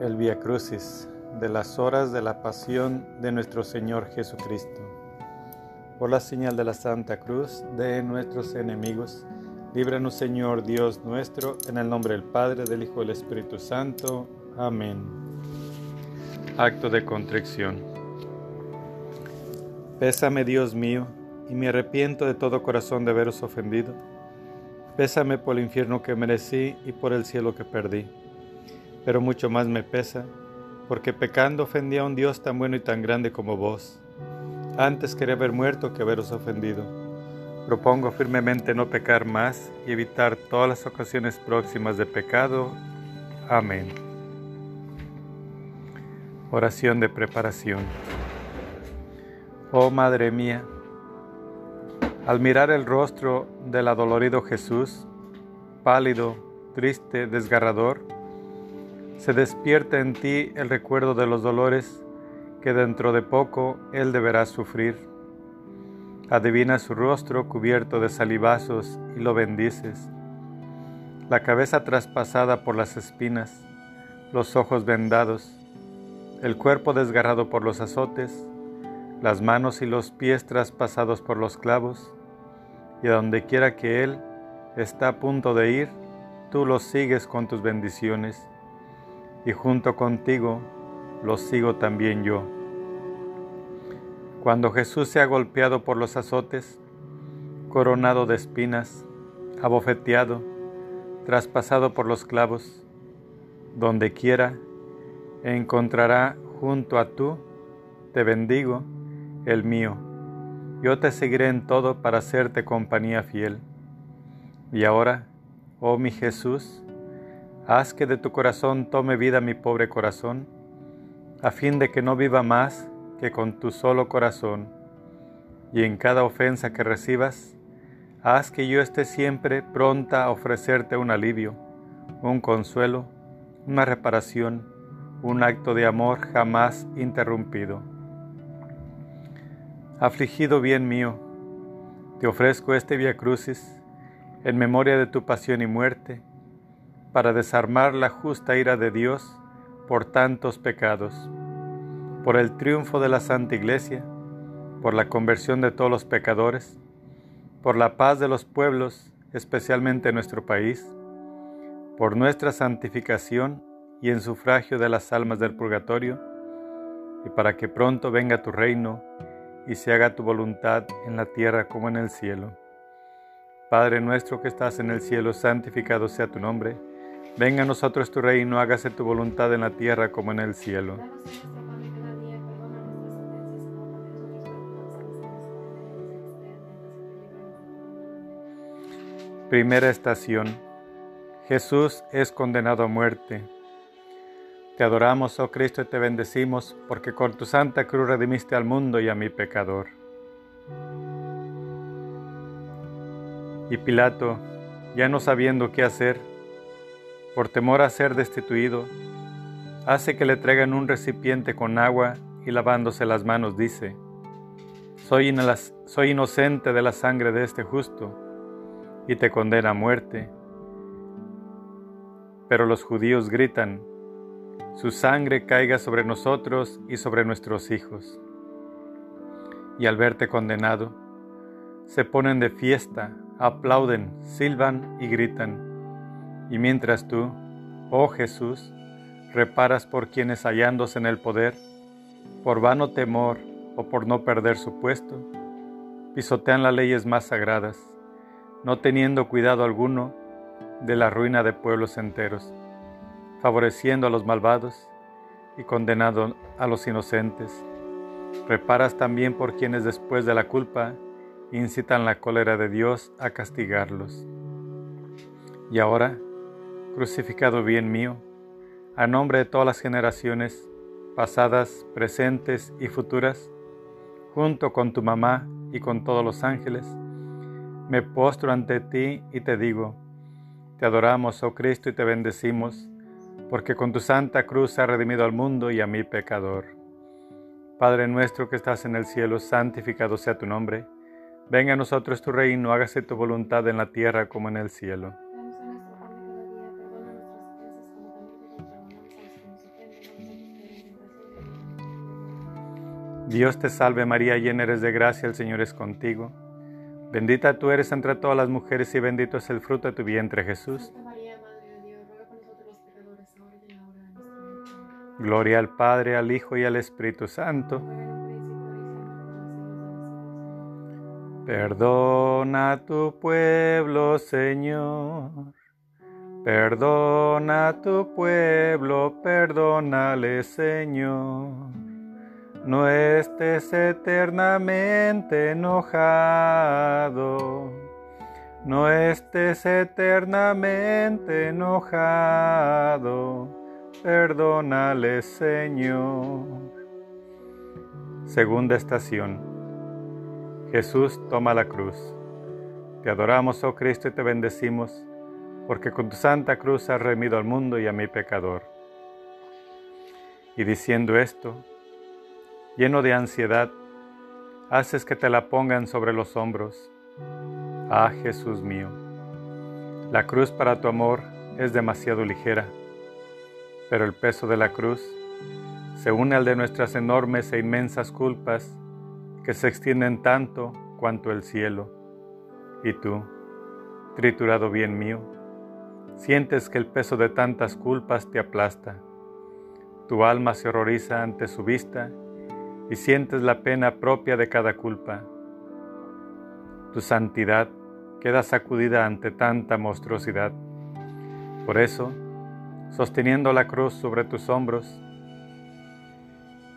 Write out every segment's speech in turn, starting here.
el Via Crucis de las horas de la pasión de nuestro Señor Jesucristo. Por la señal de la Santa Cruz de nuestros enemigos, líbranos Señor Dios nuestro, en el nombre del Padre, del Hijo y del Espíritu Santo. Amén. Acto de contrición. Pésame Dios mío, y me arrepiento de todo corazón de haberos ofendido. Pésame por el infierno que merecí y por el cielo que perdí pero mucho más me pesa, porque pecando ofendí a un Dios tan bueno y tan grande como vos. Antes quería haber muerto que haberos ofendido. Propongo firmemente no pecar más y evitar todas las ocasiones próximas de pecado. Amén. Oración de preparación. Oh Madre mía, al mirar el rostro del adolorido Jesús, pálido, triste, desgarrador, se despierta en ti el recuerdo de los dolores que dentro de poco Él deberá sufrir. Adivina su rostro cubierto de salivazos y lo bendices. La cabeza traspasada por las espinas, los ojos vendados, el cuerpo desgarrado por los azotes, las manos y los pies traspasados por los clavos, y a donde quiera que Él está a punto de ir, tú lo sigues con tus bendiciones y junto contigo los sigo también yo. Cuando Jesús se ha golpeado por los azotes, coronado de espinas, abofeteado, traspasado por los clavos, donde quiera, encontrará junto a tú, te bendigo, el mío. Yo te seguiré en todo para hacerte compañía fiel. Y ahora, oh mi Jesús, Haz que de tu corazón tome vida mi pobre corazón, a fin de que no viva más que con tu solo corazón. Y en cada ofensa que recibas, haz que yo esté siempre pronta a ofrecerte un alivio, un consuelo, una reparación, un acto de amor jamás interrumpido. Afligido bien mío, te ofrezco este Via Crucis en memoria de tu pasión y muerte para desarmar la justa ira de Dios por tantos pecados, por el triunfo de la Santa Iglesia, por la conversión de todos los pecadores, por la paz de los pueblos, especialmente nuestro país, por nuestra santificación y en sufragio de las almas del purgatorio, y para que pronto venga tu reino y se haga tu voluntad en la tierra como en el cielo. Padre nuestro que estás en el cielo, santificado sea tu nombre Venga a nosotros tu reino, hágase tu voluntad en la tierra como en el cielo. Primera estación. Jesús es condenado a muerte. Te adoramos, oh Cristo, y te bendecimos, porque con tu santa cruz redimiste al mundo y a mi pecador. Y Pilato, ya no sabiendo qué hacer, por temor a ser destituido, hace que le traigan un recipiente con agua y lavándose las manos dice, soy, soy inocente de la sangre de este justo, y te condena a muerte. Pero los judíos gritan, su sangre caiga sobre nosotros y sobre nuestros hijos. Y al verte condenado, se ponen de fiesta, aplauden, silban y gritan. Y mientras tú, oh Jesús, reparas por quienes hallándose en el poder, por vano temor o por no perder su puesto, pisotean las leyes más sagradas, no teniendo cuidado alguno de la ruina de pueblos enteros, favoreciendo a los malvados y condenando a los inocentes. Reparas también por quienes después de la culpa incitan la cólera de Dios a castigarlos. Y ahora, crucificado bien mío, a nombre de todas las generaciones, pasadas, presentes y futuras, junto con tu mamá y con todos los ángeles, me postro ante ti y te digo, te adoramos, oh Cristo, y te bendecimos, porque con tu santa cruz has redimido al mundo y a mi pecador. Padre nuestro que estás en el cielo, santificado sea tu nombre. Venga a nosotros tu reino, hágase tu voluntad en la tierra como en el cielo. Dios te salve María, llena eres de gracia, el Señor es contigo. Bendita tú eres entre todas las mujeres y bendito es el fruto de tu vientre Jesús. Gloria al Padre, al Hijo y al Espíritu Santo. Perdona tu pueblo, Señor. Perdona tu pueblo, perdónale, Señor. No estés eternamente enojado. No estés eternamente enojado. Perdónale, Señor. Segunda estación. Jesús toma la cruz. Te adoramos, oh Cristo, y te bendecimos, porque con tu santa cruz has remido al mundo y a mi pecador. Y diciendo esto, lleno de ansiedad, haces que te la pongan sobre los hombros. Ah, Jesús mío, la cruz para tu amor es demasiado ligera, pero el peso de la cruz se une al de nuestras enormes e inmensas culpas que se extienden tanto cuanto el cielo. Y tú, triturado bien mío, sientes que el peso de tantas culpas te aplasta. Tu alma se horroriza ante su vista y sientes la pena propia de cada culpa. Tu santidad queda sacudida ante tanta monstruosidad. Por eso, sosteniendo la cruz sobre tus hombros,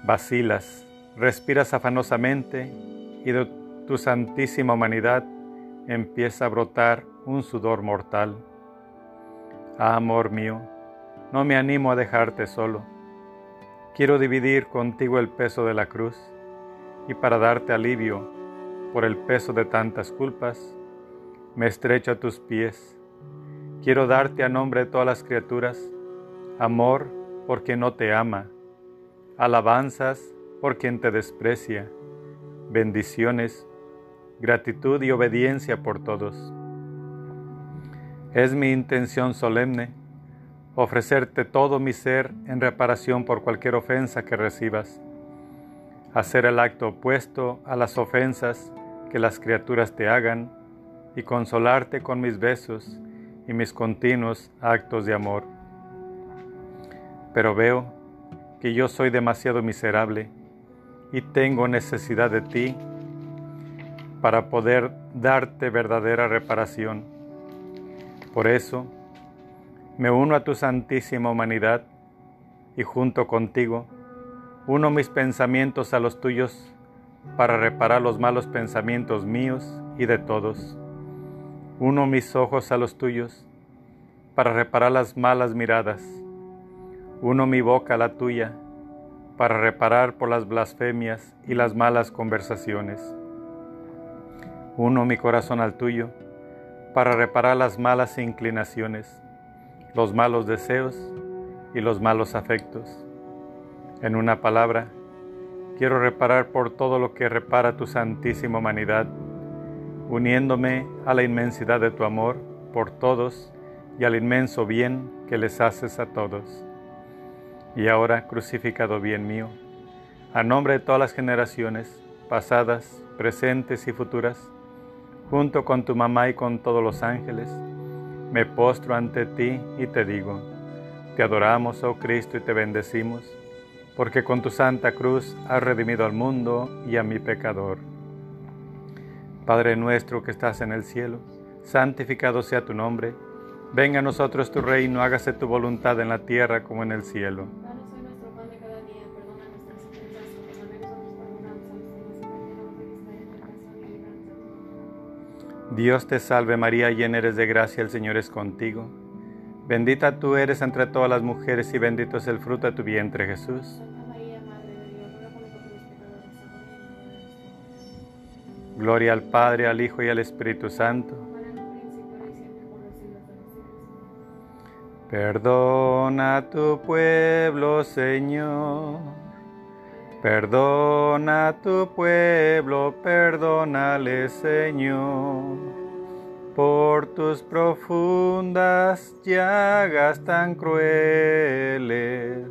vacilas, respiras afanosamente y de tu santísima humanidad empieza a brotar un sudor mortal. Ah, amor mío, no me animo a dejarte solo Quiero dividir contigo el peso de la cruz y para darte alivio por el peso de tantas culpas, me estrecho a tus pies. Quiero darte a nombre de todas las criaturas amor por quien no te ama, alabanzas por quien te desprecia, bendiciones, gratitud y obediencia por todos. Es mi intención solemne ofrecerte todo mi ser en reparación por cualquier ofensa que recibas, hacer el acto opuesto a las ofensas que las criaturas te hagan y consolarte con mis besos y mis continuos actos de amor. Pero veo que yo soy demasiado miserable y tengo necesidad de ti para poder darte verdadera reparación. Por eso, me uno a tu santísima humanidad y junto contigo uno mis pensamientos a los tuyos para reparar los malos pensamientos míos y de todos. Uno mis ojos a los tuyos para reparar las malas miradas. Uno mi boca a la tuya para reparar por las blasfemias y las malas conversaciones. Uno mi corazón al tuyo para reparar las malas inclinaciones los malos deseos y los malos afectos. En una palabra, quiero reparar por todo lo que repara tu santísima humanidad, uniéndome a la inmensidad de tu amor por todos y al inmenso bien que les haces a todos. Y ahora, crucificado bien mío, a nombre de todas las generaciones, pasadas, presentes y futuras, junto con tu mamá y con todos los ángeles, me postro ante ti y te digo, te adoramos, oh Cristo, y te bendecimos, porque con tu santa cruz has redimido al mundo y a mi pecador. Padre nuestro que estás en el cielo, santificado sea tu nombre, venga a nosotros tu reino, hágase tu voluntad en la tierra como en el cielo. Dios te salve María, llena eres de gracia, el Señor es contigo. Bendita tú eres entre todas las mujeres y bendito es el fruto de tu vientre Jesús. Gloria al Padre, al Hijo y al Espíritu Santo. Perdona a tu pueblo, Señor Perdona a tu pueblo, perdónale Señor, por tus profundas llagas tan crueles.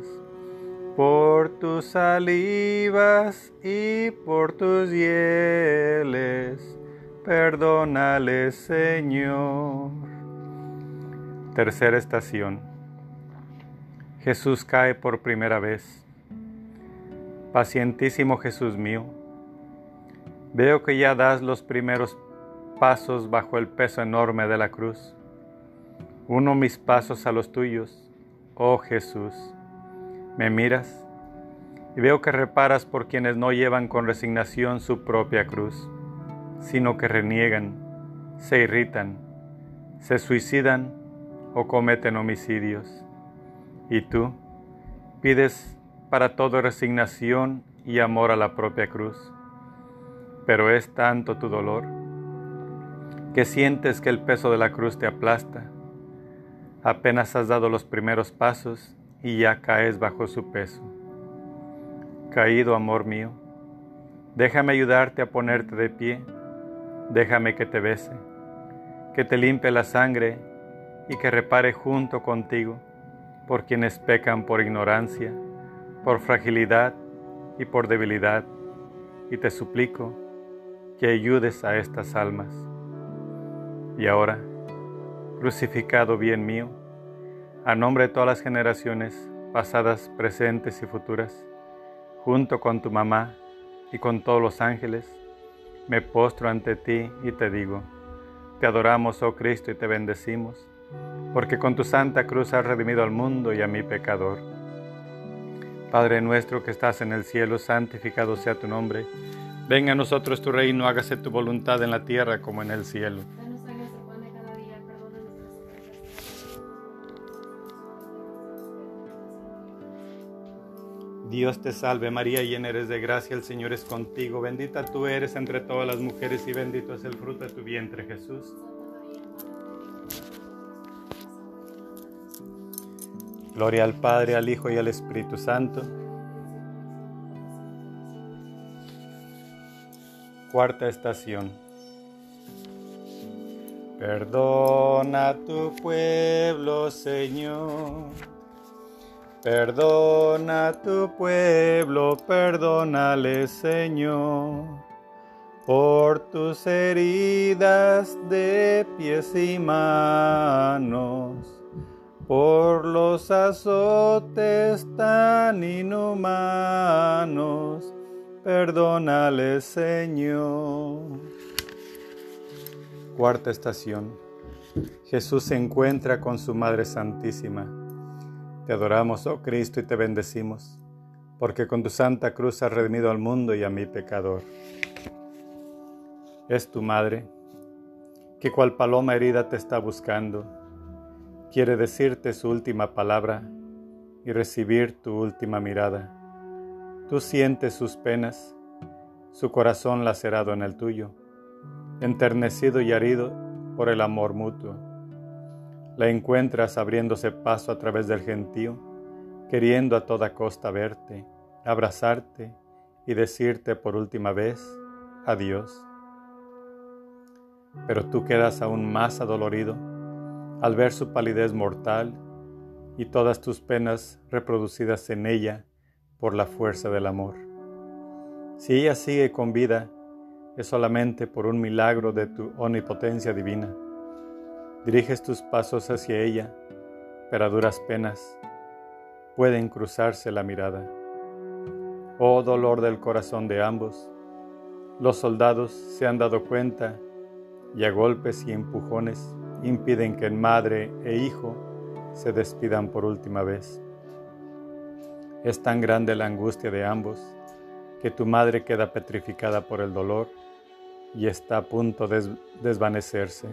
por tus salivas y por tus hieles, perdónale, Señor. Tercera estación. Jesús cae por primera vez. Pacientísimo Jesús mío, veo que ya das los primeros pasos bajo el peso enorme de la cruz. Uno mis pasos a los tuyos, oh Jesús me miras y veo que reparas por quienes no llevan con resignación su propia cruz, sino que reniegan, se irritan, se suicidan o cometen homicidios. Y tú pides para todo resignación y amor a la propia cruz. Pero es tanto tu dolor que sientes que el peso de la cruz te aplasta. Apenas has dado los primeros pasos y ya caes bajo su peso. Caído, amor mío, déjame ayudarte a ponerte de pie, déjame que te bese, que te limpie la sangre y que repare junto contigo por quienes pecan por ignorancia, por fragilidad y por debilidad, y te suplico que ayudes a estas almas. Y ahora, crucificado bien mío, a nombre de todas las generaciones, pasadas, presentes y futuras, junto con tu mamá y con todos los ángeles, me postro ante ti y te digo, te adoramos, oh Cristo, y te bendecimos, porque con tu santa cruz has redimido al mundo y a mi pecador. Padre nuestro que estás en el cielo, santificado sea tu nombre. Venga a nosotros tu reino, hágase tu voluntad en la tierra como en el cielo. Dios te salve María, llena eres de gracia, el Señor es contigo, bendita tú eres entre todas las mujeres y bendito es el fruto de tu vientre Jesús. Gloria al Padre, al Hijo y al Espíritu Santo. Cuarta estación. Perdona tu pueblo, Señor Perdona a tu pueblo, perdónale Señor, por tus heridas de pies y manos, por los azotes tan inhumanos, perdónale Señor. Cuarta estación. Jesús se encuentra con su Madre Santísima te adoramos, oh Cristo, y te bendecimos, porque con tu santa cruz has redimido al mundo y a mi pecador. Es tu madre, que cual paloma herida te está buscando, quiere decirte su última palabra y recibir tu última mirada. Tú sientes sus penas, su corazón lacerado en el tuyo, enternecido y herido por el amor mutuo la encuentras abriéndose paso a través del gentío, queriendo a toda costa verte, abrazarte y decirte por última vez adiós. Pero tú quedas aún más adolorido al ver su palidez mortal y todas tus penas reproducidas en ella por la fuerza del amor. Si ella sigue con vida, es solamente por un milagro de tu omnipotencia divina Diriges tus pasos hacia ella, pero a duras penas pueden cruzarse la mirada. Oh dolor del corazón de ambos, los soldados se han dado cuenta y a golpes y empujones impiden que madre e hijo se despidan por última vez. Es tan grande la angustia de ambos que tu madre queda petrificada por el dolor y está a punto de desvanecerse.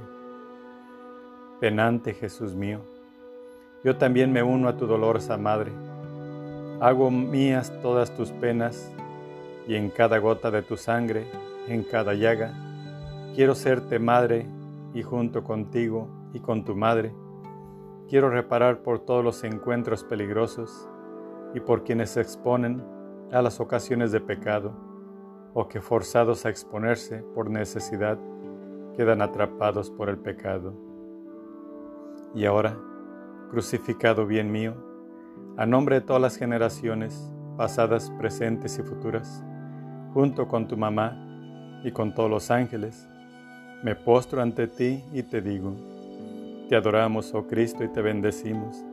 Penante Jesús mío, yo también me uno a tu dolorosa madre. Hago mías todas tus penas y en cada gota de tu sangre, en cada llaga, quiero serte madre y junto contigo y con tu madre, quiero reparar por todos los encuentros peligrosos y por quienes se exponen a las ocasiones de pecado o que forzados a exponerse por necesidad quedan atrapados por el pecado. Y ahora, crucificado bien mío, a nombre de todas las generaciones, pasadas, presentes y futuras, junto con tu mamá y con todos los ángeles, me postro ante ti y te digo, te adoramos, oh Cristo, y te bendecimos,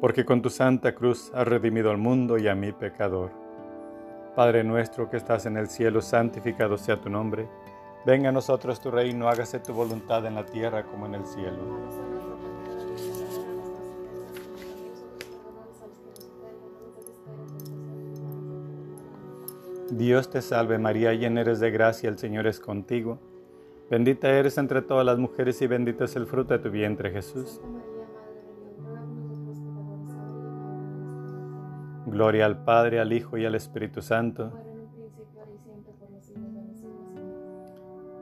porque con tu santa cruz has redimido al mundo y a mi pecador. Padre nuestro que estás en el cielo, santificado sea tu nombre. Venga a nosotros tu reino, hágase tu voluntad en la tierra como en el cielo. Dios te salve María, llena eres de gracia, el Señor es contigo. Bendita eres entre todas las mujeres y bendito es el fruto de tu vientre Jesús. Gloria al Padre, al Hijo y al Espíritu Santo.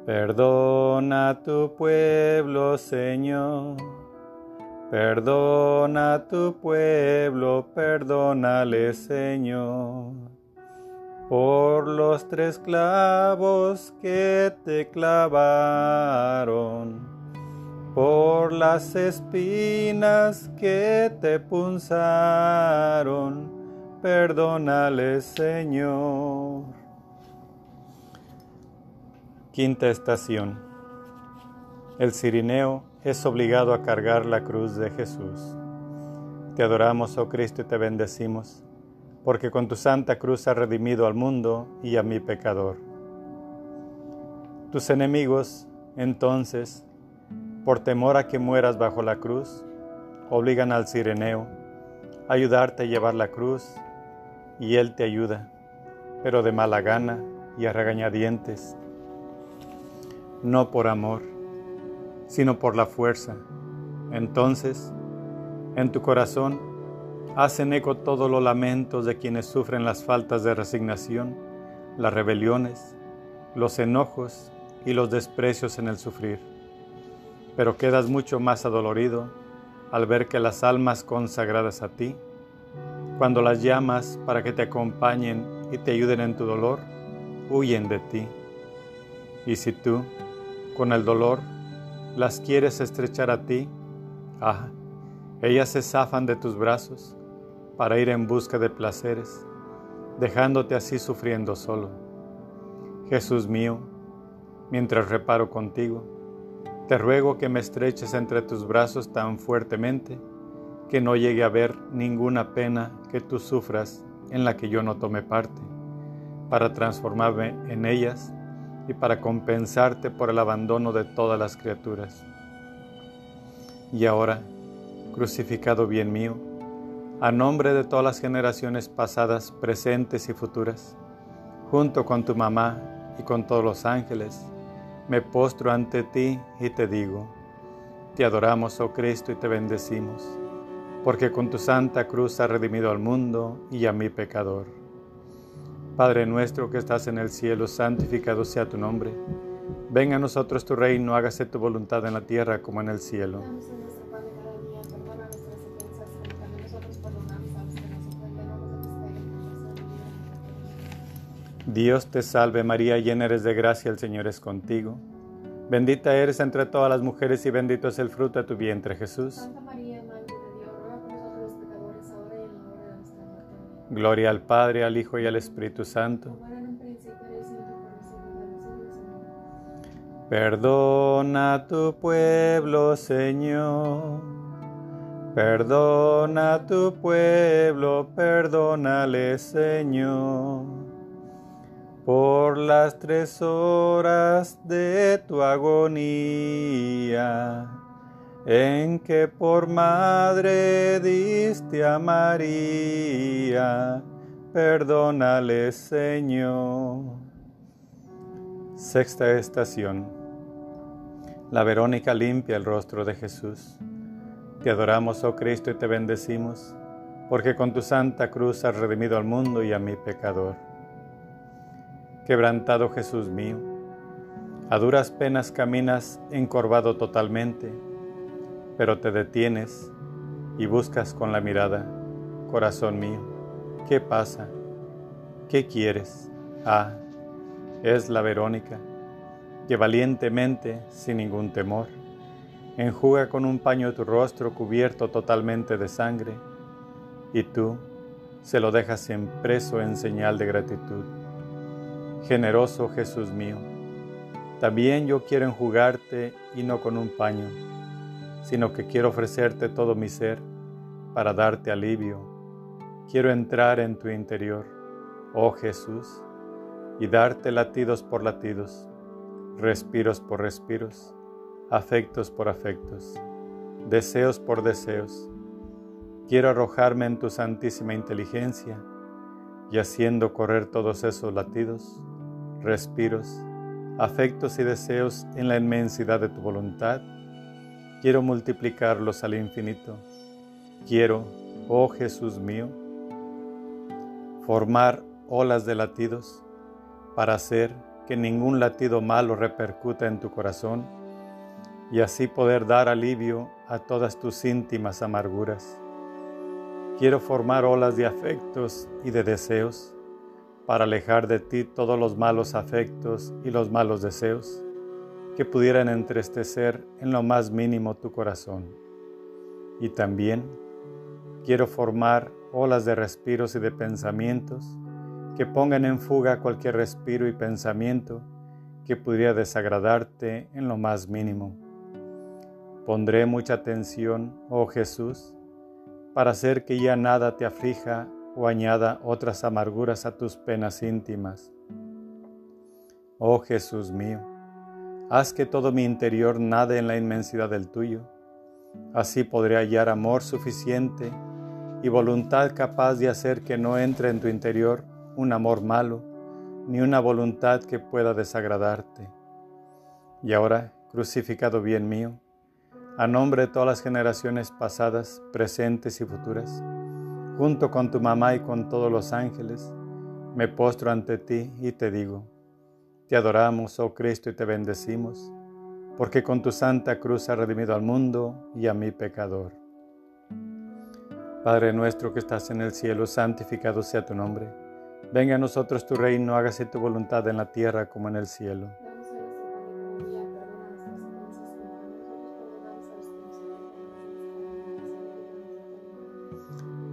Perdona a tu pueblo, Señor. Perdona a tu pueblo, perdónale, Señor por los tres clavos que te clavaron, por las espinas que te punzaron, perdónale Señor. Quinta estación. El cirineo es obligado a cargar la cruz de Jesús. Te adoramos, oh Cristo, y te bendecimos porque con tu santa cruz has redimido al mundo y a mi pecador. Tus enemigos, entonces, por temor a que mueras bajo la cruz, obligan al sireneo a ayudarte a llevar la cruz, y él te ayuda, pero de mala gana y a regañadientes, no por amor, sino por la fuerza. Entonces, en tu corazón hacen eco todos los lamentos de quienes sufren las faltas de resignación, las rebeliones, los enojos y los desprecios en el sufrir. Pero quedas mucho más adolorido al ver que las almas consagradas a ti, cuando las llamas para que te acompañen y te ayuden en tu dolor, huyen de ti. Y si tú, con el dolor, las quieres estrechar a ti, ah, ellas se zafan de tus brazos para ir en busca de placeres, dejándote así sufriendo solo. Jesús mío, mientras reparo contigo, te ruego que me estreches entre tus brazos tan fuertemente que no llegue a ver ninguna pena que tú sufras en la que yo no tome parte, para transformarme en ellas y para compensarte por el abandono de todas las criaturas. Y ahora, crucificado bien mío, a nombre de todas las generaciones pasadas, presentes y futuras, junto con tu mamá y con todos los ángeles, me postro ante ti y te digo, te adoramos, oh Cristo, y te bendecimos, porque con tu santa cruz has redimido al mundo y a mi pecador. Padre nuestro que estás en el cielo, santificado sea tu nombre. Venga a nosotros tu reino, hágase tu voluntad en la tierra como en el cielo. Dios te salve María, llena eres de gracia, el Señor es contigo. Bendita eres entre todas las mujeres y bendito es el fruto de tu vientre Jesús. Santa María, Madre de Dios, ruega por nosotros los pecadores, ahora y en la hora de nuestra muerte. Gloria al Padre, al Hijo y al Espíritu Santo. Perdona tu pueblo, Señor. Perdona tu pueblo, perdónale, Señor por las tres horas de tu agonía, en que por madre diste a María, perdónale Señor. Sexta estación. La Verónica limpia el rostro de Jesús. Te adoramos, oh Cristo, y te bendecimos, porque con tu santa cruz has redimido al mundo y a mi pecador. Quebrantado Jesús mío, a duras penas caminas encorvado totalmente, pero te detienes y buscas con la mirada, corazón mío, ¿qué pasa? ¿Qué quieres? Ah, es la Verónica, que valientemente, sin ningún temor, enjuga con un paño tu rostro cubierto totalmente de sangre y tú se lo dejas impreso en señal de gratitud. Generoso Jesús mío, también yo quiero enjugarte y no con un paño, sino que quiero ofrecerte todo mi ser para darte alivio. Quiero entrar en tu interior, oh Jesús, y darte latidos por latidos, respiros por respiros, afectos por afectos, deseos por deseos. Quiero arrojarme en tu santísima inteligencia y haciendo correr todos esos latidos, respiros, afectos y deseos en la inmensidad de tu voluntad, quiero multiplicarlos al infinito. Quiero, oh Jesús mío, formar olas de latidos para hacer que ningún latido malo repercuta en tu corazón y así poder dar alivio a todas tus íntimas amarguras. Quiero formar olas de afectos y de deseos para alejar de ti todos los malos afectos y los malos deseos que pudieran entristecer en lo más mínimo tu corazón. Y también quiero formar olas de respiros y de pensamientos que pongan en fuga cualquier respiro y pensamiento que pudiera desagradarte en lo más mínimo. Pondré mucha atención, oh Jesús, para hacer que ya nada te aflija o añada otras amarguras a tus penas íntimas. Oh Jesús mío, haz que todo mi interior nade en la inmensidad del tuyo. Así podré hallar amor suficiente y voluntad capaz de hacer que no entre en tu interior un amor malo, ni una voluntad que pueda desagradarte. Y ahora, crucificado bien mío, a nombre de todas las generaciones pasadas, presentes y futuras, junto con tu mamá y con todos los ángeles, me postro ante ti y te digo, te adoramos, oh Cristo, y te bendecimos, porque con tu santa cruz has redimido al mundo y a mi pecador. Padre nuestro que estás en el cielo, santificado sea tu nombre. Venga a nosotros tu reino, hágase tu voluntad en la tierra como en el cielo.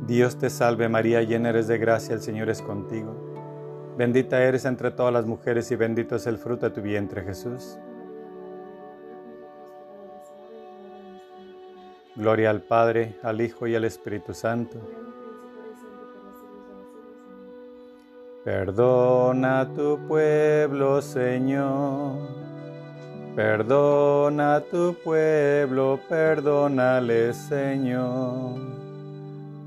Dios te salve María, llena eres de gracia, el Señor es contigo. Bendita eres entre todas las mujeres y bendito es el fruto de tu vientre Jesús. Gloria al Padre, al Hijo y al Espíritu Santo. Perdona tu pueblo, Señor. Perdona tu pueblo, perdónale, Señor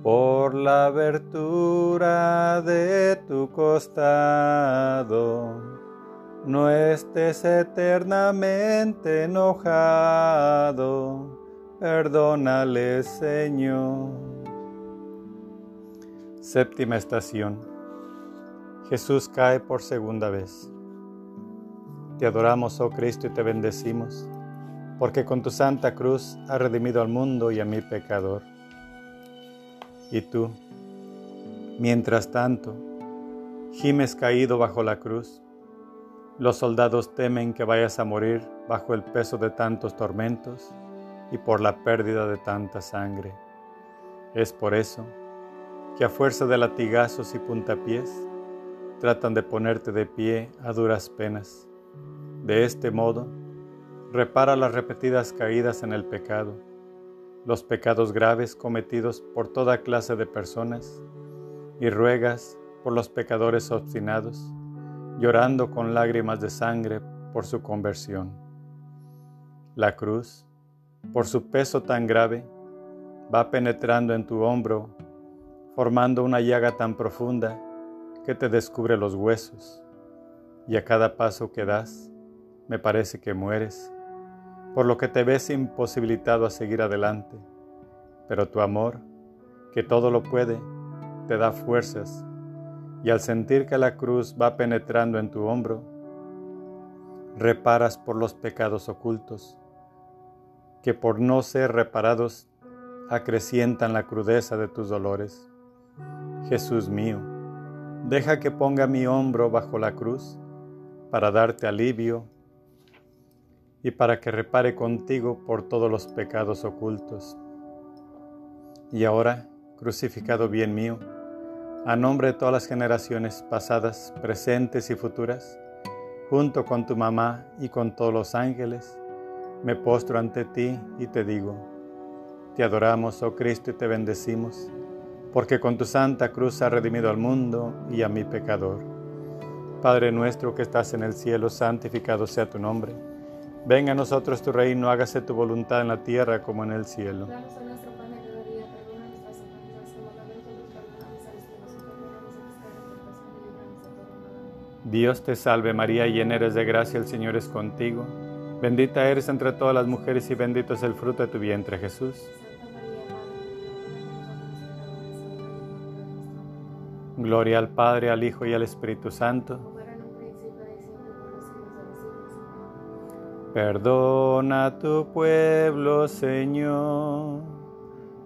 por la abertura de tu costado. No estés eternamente enojado, perdónale Señor. Séptima estación. Jesús cae por segunda vez. Te adoramos, oh Cristo, y te bendecimos, porque con tu santa cruz has redimido al mundo y a mi pecador. Y tú, mientras tanto, gimes caído bajo la cruz. Los soldados temen que vayas a morir bajo el peso de tantos tormentos y por la pérdida de tanta sangre. Es por eso que a fuerza de latigazos y puntapiés tratan de ponerte de pie a duras penas. De este modo, repara las repetidas caídas en el pecado los pecados graves cometidos por toda clase de personas y ruegas por los pecadores obstinados, llorando con lágrimas de sangre por su conversión. La cruz, por su peso tan grave, va penetrando en tu hombro, formando una llaga tan profunda que te descubre los huesos, y a cada paso que das, me parece que mueres por lo que te ves imposibilitado a seguir adelante, pero tu amor, que todo lo puede, te da fuerzas, y al sentir que la cruz va penetrando en tu hombro, reparas por los pecados ocultos, que por no ser reparados acrecientan la crudeza de tus dolores. Jesús mío, deja que ponga mi hombro bajo la cruz para darte alivio y para que repare contigo por todos los pecados ocultos. Y ahora crucificado bien mío, a nombre de todas las generaciones pasadas, presentes y futuras, junto con tu mamá y con todos los ángeles, me postro ante ti y te digo, te adoramos, oh Cristo, y te bendecimos, porque con tu santa cruz has redimido al mundo y a mi pecador. Padre nuestro que estás en el cielo, santificado sea tu nombre. Venga a nosotros tu reino, hágase tu voluntad en la tierra como en el cielo. Dios te salve María, llena eres de gracia, el Señor es contigo. Bendita eres entre todas las mujeres y bendito es el fruto de tu vientre Jesús. Gloria al Padre, al Hijo y al Espíritu Santo. Perdona a tu pueblo, Señor.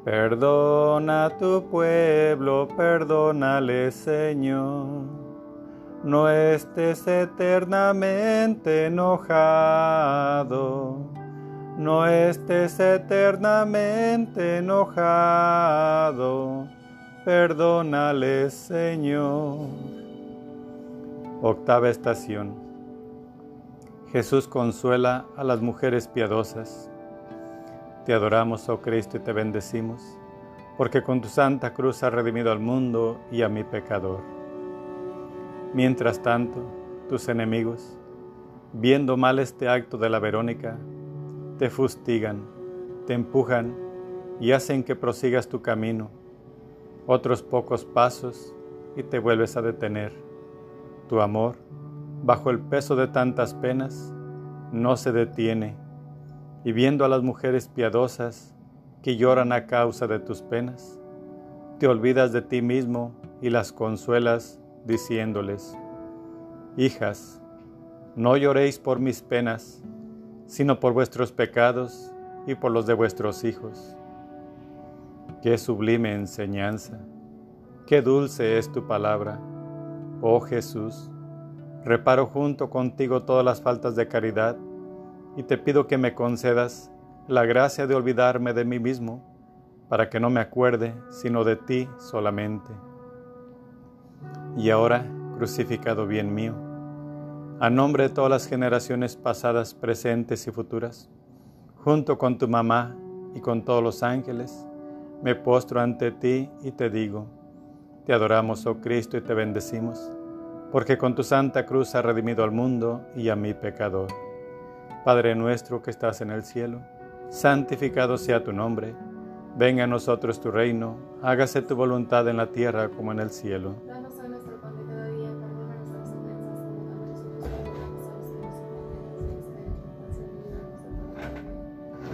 Perdona a tu pueblo, perdónale, Señor no estés eternamente enojado, no estés eternamente enojado, perdónale Señor. Octava estación. Jesús consuela a las mujeres piadosas. Te adoramos, oh Cristo, y te bendecimos, porque con tu santa cruz has redimido al mundo y a mi pecador. Mientras tanto, tus enemigos, viendo mal este acto de la Verónica, te fustigan, te empujan y hacen que prosigas tu camino. Otros pocos pasos y te vuelves a detener. Tu amor, bajo el peso de tantas penas, no se detiene. Y viendo a las mujeres piadosas que lloran a causa de tus penas, te olvidas de ti mismo y las consuelas diciéndoles, Hijas, no lloréis por mis penas, sino por vuestros pecados y por los de vuestros hijos. Qué sublime enseñanza, qué dulce es tu palabra, oh Jesús. Reparo junto contigo todas las faltas de caridad y te pido que me concedas la gracia de olvidarme de mí mismo, para que no me acuerde sino de ti solamente. Y ahora crucificado bien mío, a nombre de todas las generaciones pasadas, presentes y futuras, junto con tu mamá y con todos los ángeles, me postro ante ti y te digo, te adoramos, oh Cristo, y te bendecimos, porque con tu santa cruz has redimido al mundo y a mi pecador. Padre nuestro que estás en el cielo, santificado sea tu nombre, venga a nosotros tu reino, hágase tu voluntad en la tierra como en el cielo.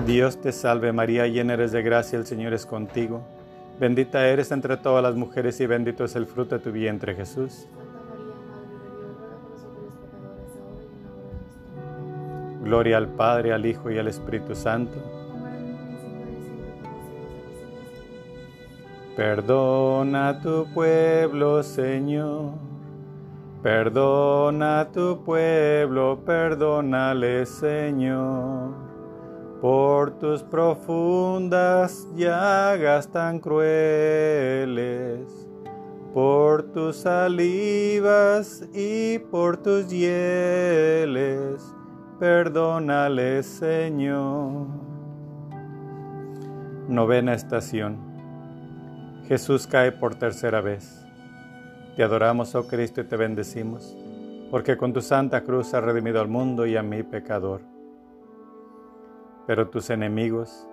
Dios te salve María, llena eres de gracia, el Señor es contigo. Bendita eres entre todas las mujeres y bendito es el fruto de tu vientre Jesús. Gloria al Padre, al Hijo y al Espíritu Santo. Perdona a tu pueblo, Señor. Perdona a tu pueblo, perdónale, Señor por tus profundas llagas tan crueles, por tus salivas y por tus hieles, perdónale Señor. Novena estación. Jesús cae por tercera vez. Te adoramos, oh Cristo, y te bendecimos, porque con tu santa cruz has redimido al mundo y a mi pecador. Pero tus enemigos,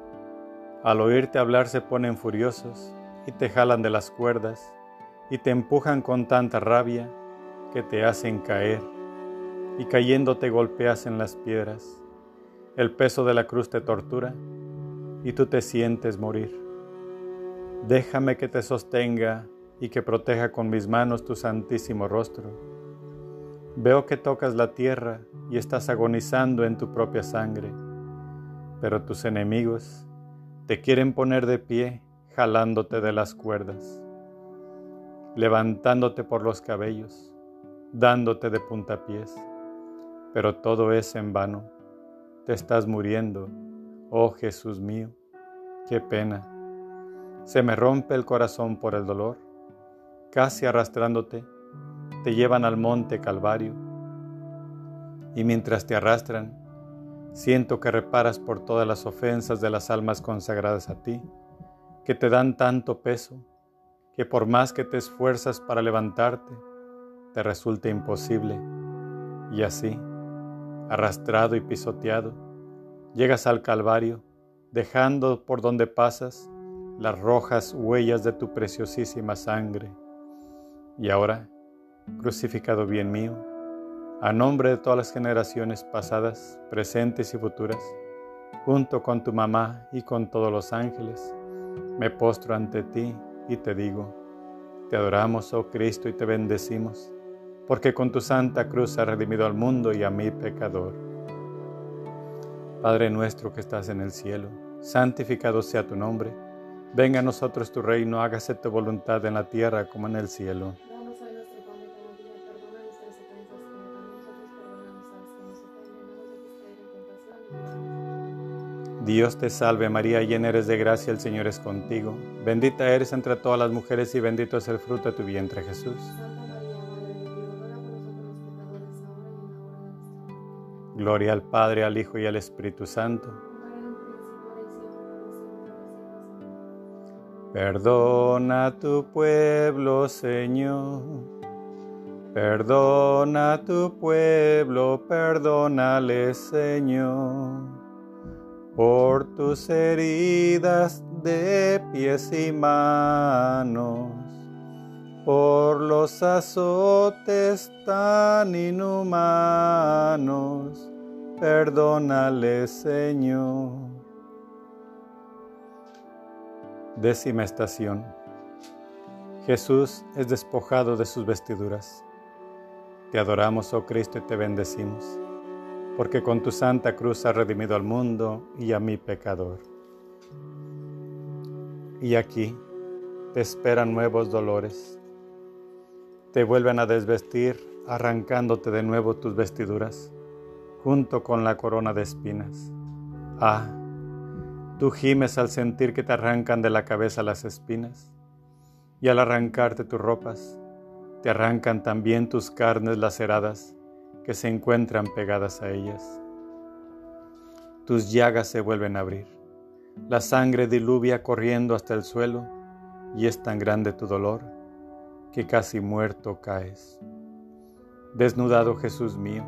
al oírte hablar, se ponen furiosos y te jalan de las cuerdas y te empujan con tanta rabia que te hacen caer y cayendo te golpeas en las piedras. El peso de la cruz te tortura y tú te sientes morir. Déjame que te sostenga y que proteja con mis manos tu santísimo rostro. Veo que tocas la tierra y estás agonizando en tu propia sangre pero tus enemigos te quieren poner de pie jalándote de las cuerdas, levantándote por los cabellos, dándote de puntapiés, pero todo es en vano. Te estás muriendo, oh Jesús mío, qué pena. Se me rompe el corazón por el dolor. Casi arrastrándote, te llevan al monte Calvario. Y mientras te arrastran, siento que reparas por todas las ofensas de las almas consagradas a ti, que te dan tanto peso, que por más que te esfuerzas para levantarte, te resulta imposible. Y así, arrastrado y pisoteado, llegas al Calvario, dejando por donde pasas las rojas huellas de tu preciosísima sangre. Y ahora, crucificado bien mío, a nombre de todas las generaciones pasadas, presentes y futuras, junto con tu mamá y con todos los ángeles, me postro ante ti y te digo, te adoramos, oh Cristo, y te bendecimos, porque con tu santa cruz has redimido al mundo y a mi pecador. Padre nuestro que estás en el cielo, santificado sea tu nombre Venga a nosotros tu reino, hágase tu voluntad en la tierra como en el cielo. Dios te salve María, llena eres de gracia, el Señor es contigo. Bendita eres entre todas las mujeres y bendito es el fruto de tu vientre Jesús. Gloria al Padre, al Hijo y al Espíritu Santo Perdona a tu pueblo, Señor. Perdona a tu pueblo, perdónale, Señor, por tus heridas de pies y manos, por los azotes tan inhumanos, perdónale, Señor. Décima estación. Jesús es despojado de sus vestiduras. Te adoramos, oh Cristo, y te bendecimos, porque con tu santa cruz has redimido al mundo y a mi pecador. Y aquí te esperan nuevos dolores. Te vuelven a desvestir, arrancándote de nuevo tus vestiduras, junto con la corona de espinas. Ah, Tú gimes al sentir que te arrancan de la cabeza las espinas, y al arrancarte tus ropas, te arrancan también tus carnes laceradas que se encuentran pegadas a ellas. Tus llagas se vuelven a abrir, la sangre diluvia corriendo hasta el suelo, y es tan grande tu dolor que casi muerto caes. Desnudado Jesús mío,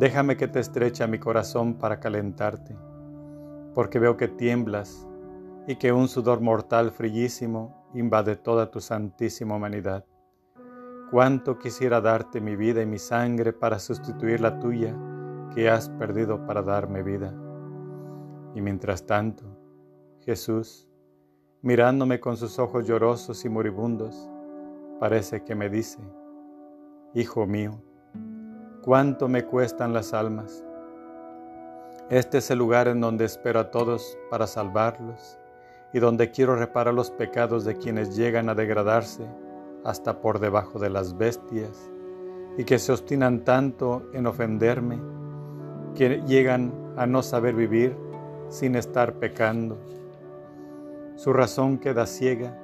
déjame que te estrecha mi corazón para calentarte porque veo que tiemblas y que un sudor mortal frillísimo invade toda tu santísima humanidad. Cuánto quisiera darte mi vida y mi sangre para sustituir la tuya que has perdido para darme vida. Y mientras tanto, Jesús, mirándome con sus ojos llorosos y moribundos, parece que me dice, Hijo mío, cuánto me cuestan las almas este es el lugar en donde espero a todos para salvarlos y donde quiero reparar los pecados de quienes llegan a degradarse hasta por debajo de las bestias y que se obstinan tanto en ofenderme que llegan a no saber vivir sin estar pecando. Su razón queda ciega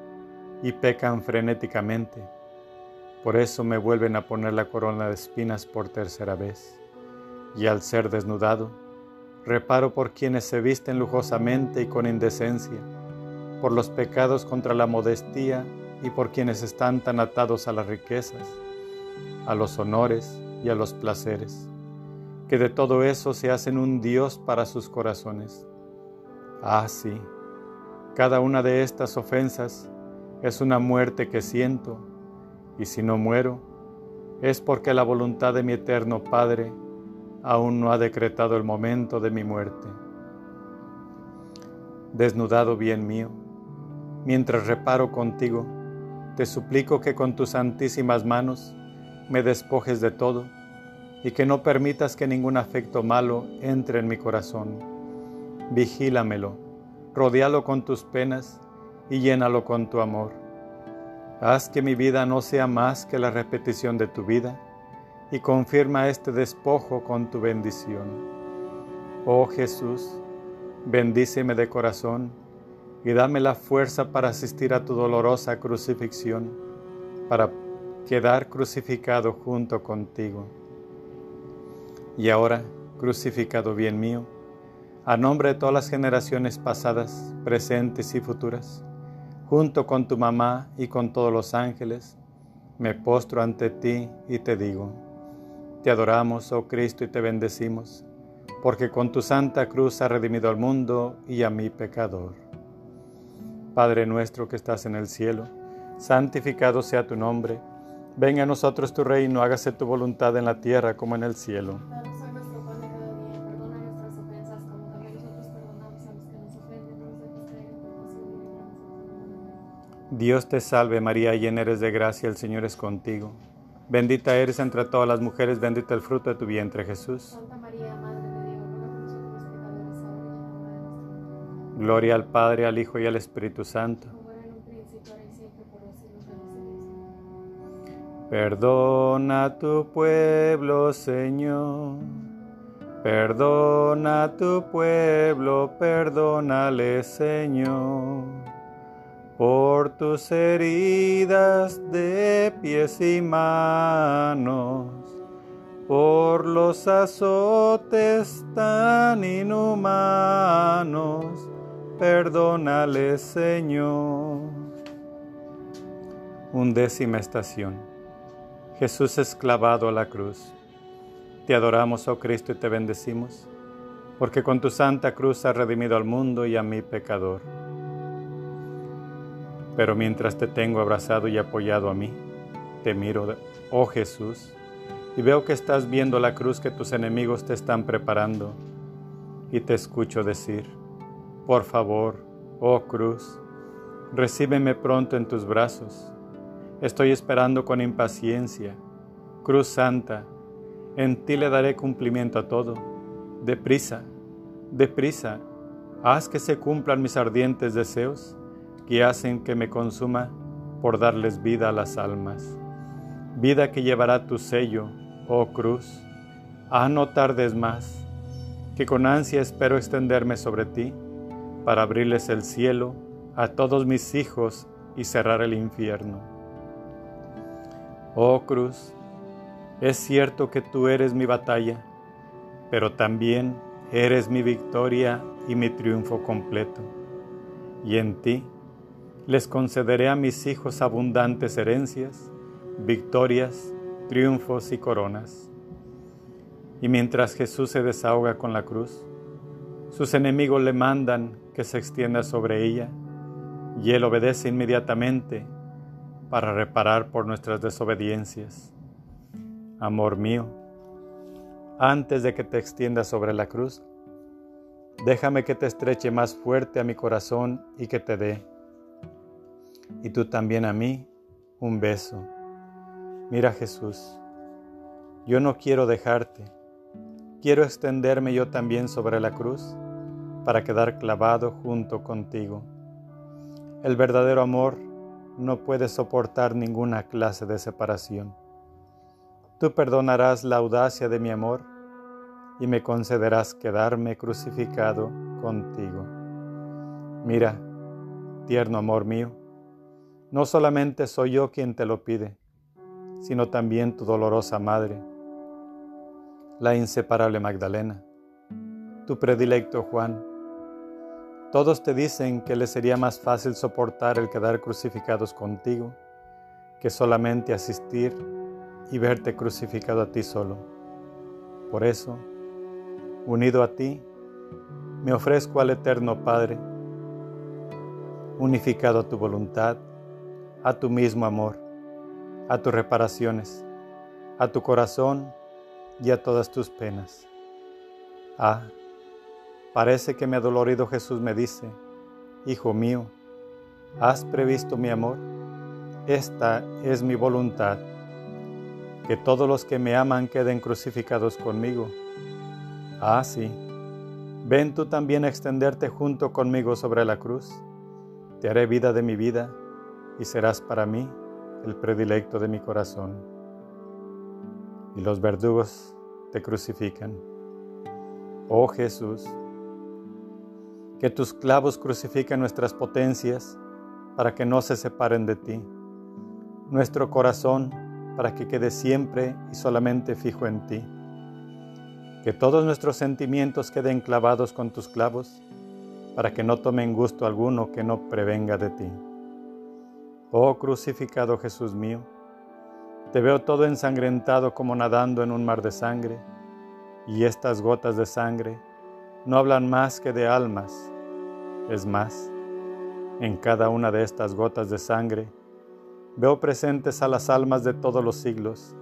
y pecan frenéticamente. Por eso me vuelven a poner la corona de espinas por tercera vez. Y al ser desnudado, Reparo por quienes se visten lujosamente y con indecencia, por los pecados contra la modestia y por quienes están tan atados a las riquezas, a los honores y a los placeres, que de todo eso se hacen un Dios para sus corazones. Ah, sí, cada una de estas ofensas es una muerte que siento, y si no muero, es porque la voluntad de mi eterno Padre aún no ha decretado el momento de mi muerte. Desnudado bien mío, mientras reparo contigo, te suplico que con tus santísimas manos me despojes de todo y que no permitas que ningún afecto malo entre en mi corazón. Vigílamelo, rodealo con tus penas y llénalo con tu amor. Haz que mi vida no sea más que la repetición de tu vida y confirma este despojo con tu bendición. Oh Jesús, bendíceme de corazón y dame la fuerza para asistir a tu dolorosa crucifixión, para quedar crucificado junto contigo. Y ahora, crucificado bien mío, a nombre de todas las generaciones pasadas, presentes y futuras, junto con tu mamá y con todos los ángeles, me postro ante ti y te digo, te adoramos, oh Cristo, y te bendecimos, porque con tu santa cruz has redimido al mundo y a mi pecador. Padre nuestro que estás en el cielo, santificado sea tu nombre, venga a nosotros tu reino, hágase tu voluntad en la tierra como en el cielo. Dios te salve María, llena eres de gracia, el Señor es contigo. Bendita eres entre todas las mujeres, bendito el fruto de tu vientre Jesús. Santa María, Madre de Dios, ruega por nosotros pecadores, ahora y en la hora de nuestra muerte. Gloria al Padre, al Hijo y al Espíritu Santo. Perdona tu pueblo, Señor. Perdona tu pueblo, perdónale, Señor por tus heridas de pies y manos, por los azotes tan inhumanos, perdónale Señor. Undécima estación. Jesús es clavado a la cruz. Te adoramos, oh Cristo, y te bendecimos, porque con tu santa cruz has redimido al mundo y a mi pecador. Pero mientras te tengo abrazado y apoyado a mí, te miro, oh Jesús, y veo que estás viendo la cruz que tus enemigos te están preparando, y te escucho decir, por favor, oh cruz, recíbeme pronto en tus brazos. Estoy esperando con impaciencia. Cruz Santa, en ti le daré cumplimiento a todo. Deprisa, deprisa, haz que se cumplan mis ardientes deseos que hacen que me consuma por darles vida a las almas. Vida que llevará tu sello, oh cruz. Ah, no tardes más, que con ansia espero extenderme sobre ti para abrirles el cielo a todos mis hijos y cerrar el infierno. Oh cruz, es cierto que tú eres mi batalla, pero también eres mi victoria y mi triunfo completo. Y en ti les concederé a mis hijos abundantes herencias, victorias, triunfos y coronas. Y mientras Jesús se desahoga con la cruz, sus enemigos le mandan que se extienda sobre ella, y él obedece inmediatamente para reparar por nuestras desobediencias. Amor mío, antes de que te extiendas sobre la cruz, déjame que te estreche más fuerte a mi corazón y que te dé y tú también a mí un beso. Mira Jesús, yo no quiero dejarte, quiero extenderme yo también sobre la cruz para quedar clavado junto contigo. El verdadero amor no puede soportar ninguna clase de separación. Tú perdonarás la audacia de mi amor y me concederás quedarme crucificado contigo. Mira, tierno amor mío, no solamente soy yo quien te lo pide, sino también tu dolorosa madre, la inseparable Magdalena, tu predilecto Juan. Todos te dicen que les sería más fácil soportar el quedar crucificados contigo que solamente asistir y verte crucificado a ti solo. Por eso, unido a ti, me ofrezco al Eterno Padre, unificado a tu voluntad, a tu mismo amor, a tus reparaciones, a tu corazón y a todas tus penas. Ah, parece que mi adolorido Jesús me dice, Hijo mío, ¿has previsto mi amor? Esta es mi voluntad, que todos los que me aman queden crucificados conmigo. Ah, sí, ven tú también a extenderte junto conmigo sobre la cruz. Te haré vida de mi vida y serás para mí el predilecto de mi corazón. Y los verdugos te crucifican. Oh Jesús, que tus clavos crucifiquen nuestras potencias para que no se separen de ti, nuestro corazón para que quede siempre y solamente fijo en ti, que todos nuestros sentimientos queden clavados con tus clavos para que no tomen gusto alguno que no prevenga de ti. Oh crucificado Jesús mío, te veo todo ensangrentado como nadando en un mar de sangre, y estas gotas de sangre no hablan más que de almas. Es más, en cada una de estas gotas de sangre veo presentes a las almas de todos los siglos.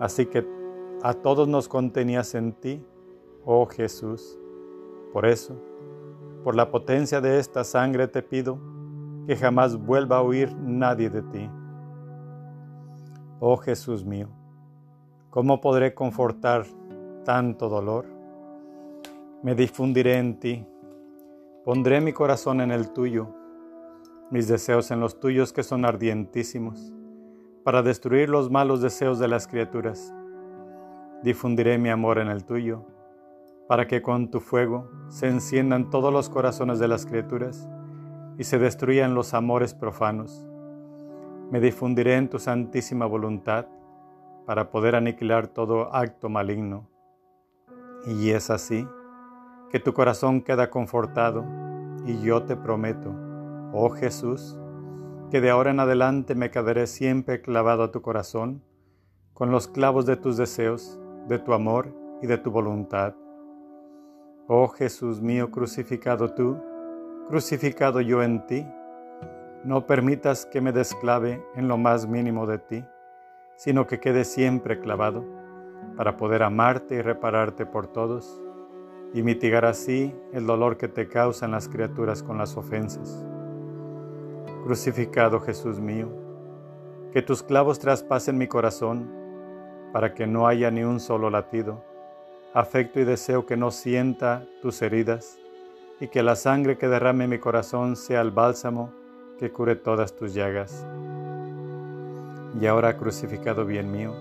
Así que a todos nos contenías en ti, oh Jesús. Por eso, por la potencia de esta sangre te pido que jamás vuelva a oír nadie de ti. Oh Jesús mío, ¿cómo podré confortar tanto dolor? Me difundiré en ti, pondré mi corazón en el tuyo, mis deseos en los tuyos que son ardientísimos, para destruir los malos deseos de las criaturas. Difundiré mi amor en el tuyo, para que con tu fuego se enciendan todos los corazones de las criaturas y se destruyan los amores profanos. Me difundiré en tu santísima voluntad para poder aniquilar todo acto maligno. Y es así que tu corazón queda confortado y yo te prometo, oh Jesús, que de ahora en adelante me quedaré siempre clavado a tu corazón con los clavos de tus deseos, de tu amor y de tu voluntad. Oh Jesús mío crucificado tú, crucificado yo en ti, no permitas que me desclave en lo más mínimo de ti, sino que quede siempre clavado, para poder amarte y repararte por todos, y mitigar así el dolor que te causan las criaturas con las ofensas. Crucificado Jesús mío, que tus clavos traspasen mi corazón, para que no haya ni un solo latido, afecto y deseo que no sienta tus heridas, y que la sangre que derrame mi corazón sea el bálsamo que cure todas tus llagas. Y ahora crucificado bien mío,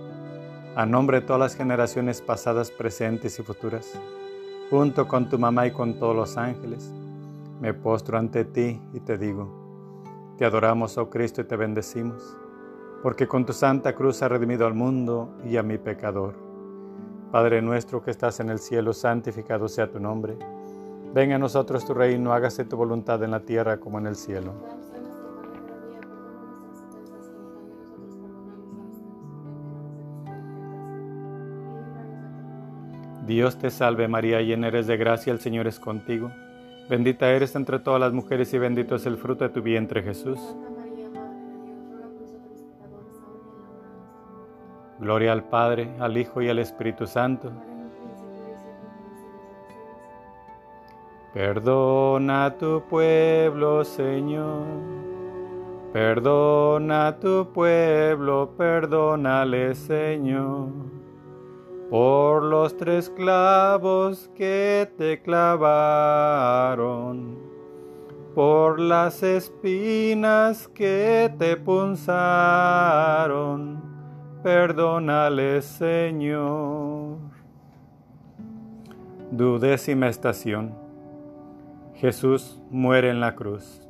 a nombre de todas las generaciones pasadas, presentes y futuras, junto con tu mamá y con todos los ángeles, me postro ante ti y te digo, te adoramos, oh Cristo, y te bendecimos, porque con tu santa cruz has redimido al mundo y a mi pecador. Padre nuestro que estás en el cielo, santificado sea tu nombre Venga a nosotros tu reino, hágase tu voluntad en la tierra como en el cielo. Dios te salve María, llena eres de gracia, el Señor es contigo. Bendita eres entre todas las mujeres y bendito es el fruto de tu vientre Jesús. Gloria al Padre, al Hijo y al Espíritu Santo Perdona tu pueblo, Señor. Perdona tu pueblo, perdónale, Señor, por los tres clavos que te clavaron, por las espinas que te punzaron, perdónale, Señor. Dudécima estación. Jesús muere en la cruz.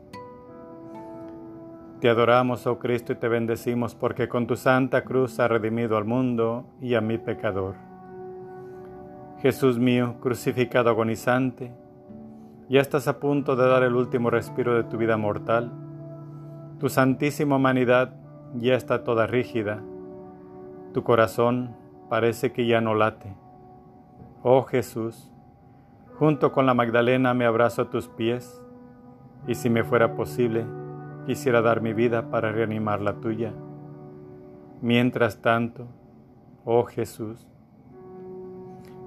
Te adoramos, oh Cristo, y te bendecimos porque con tu santa cruz has redimido al mundo y a mi pecador. Jesús mío, crucificado agonizante, ya estás a punto de dar el último respiro de tu vida mortal. Tu santísima humanidad ya está toda rígida. Tu corazón parece que ya no late. Oh Jesús, Junto con la Magdalena me abrazo a tus pies y si me fuera posible, quisiera dar mi vida para reanimar la tuya. Mientras tanto, oh Jesús,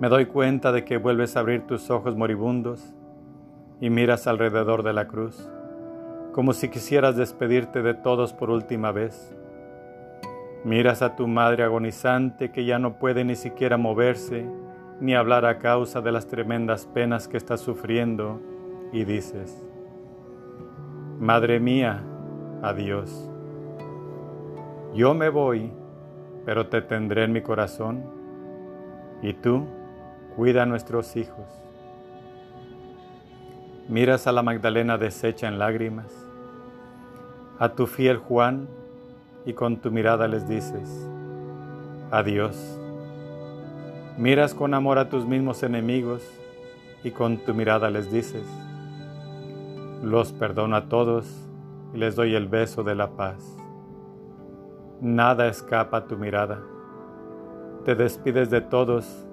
me doy cuenta de que vuelves a abrir tus ojos moribundos y miras alrededor de la cruz, como si quisieras despedirte de todos por última vez. Miras a tu madre agonizante que ya no puede ni siquiera moverse ni hablar a causa de las tremendas penas que estás sufriendo y dices, Madre mía, adiós. Yo me voy, pero te tendré en mi corazón y tú cuida a nuestros hijos. Miras a la Magdalena deshecha en lágrimas, a tu fiel Juan, y con tu mirada les dices, adiós. Miras con amor a tus mismos enemigos y con tu mirada les dices, los perdono a todos y les doy el beso de la paz. Nada escapa a tu mirada. Te despides de todos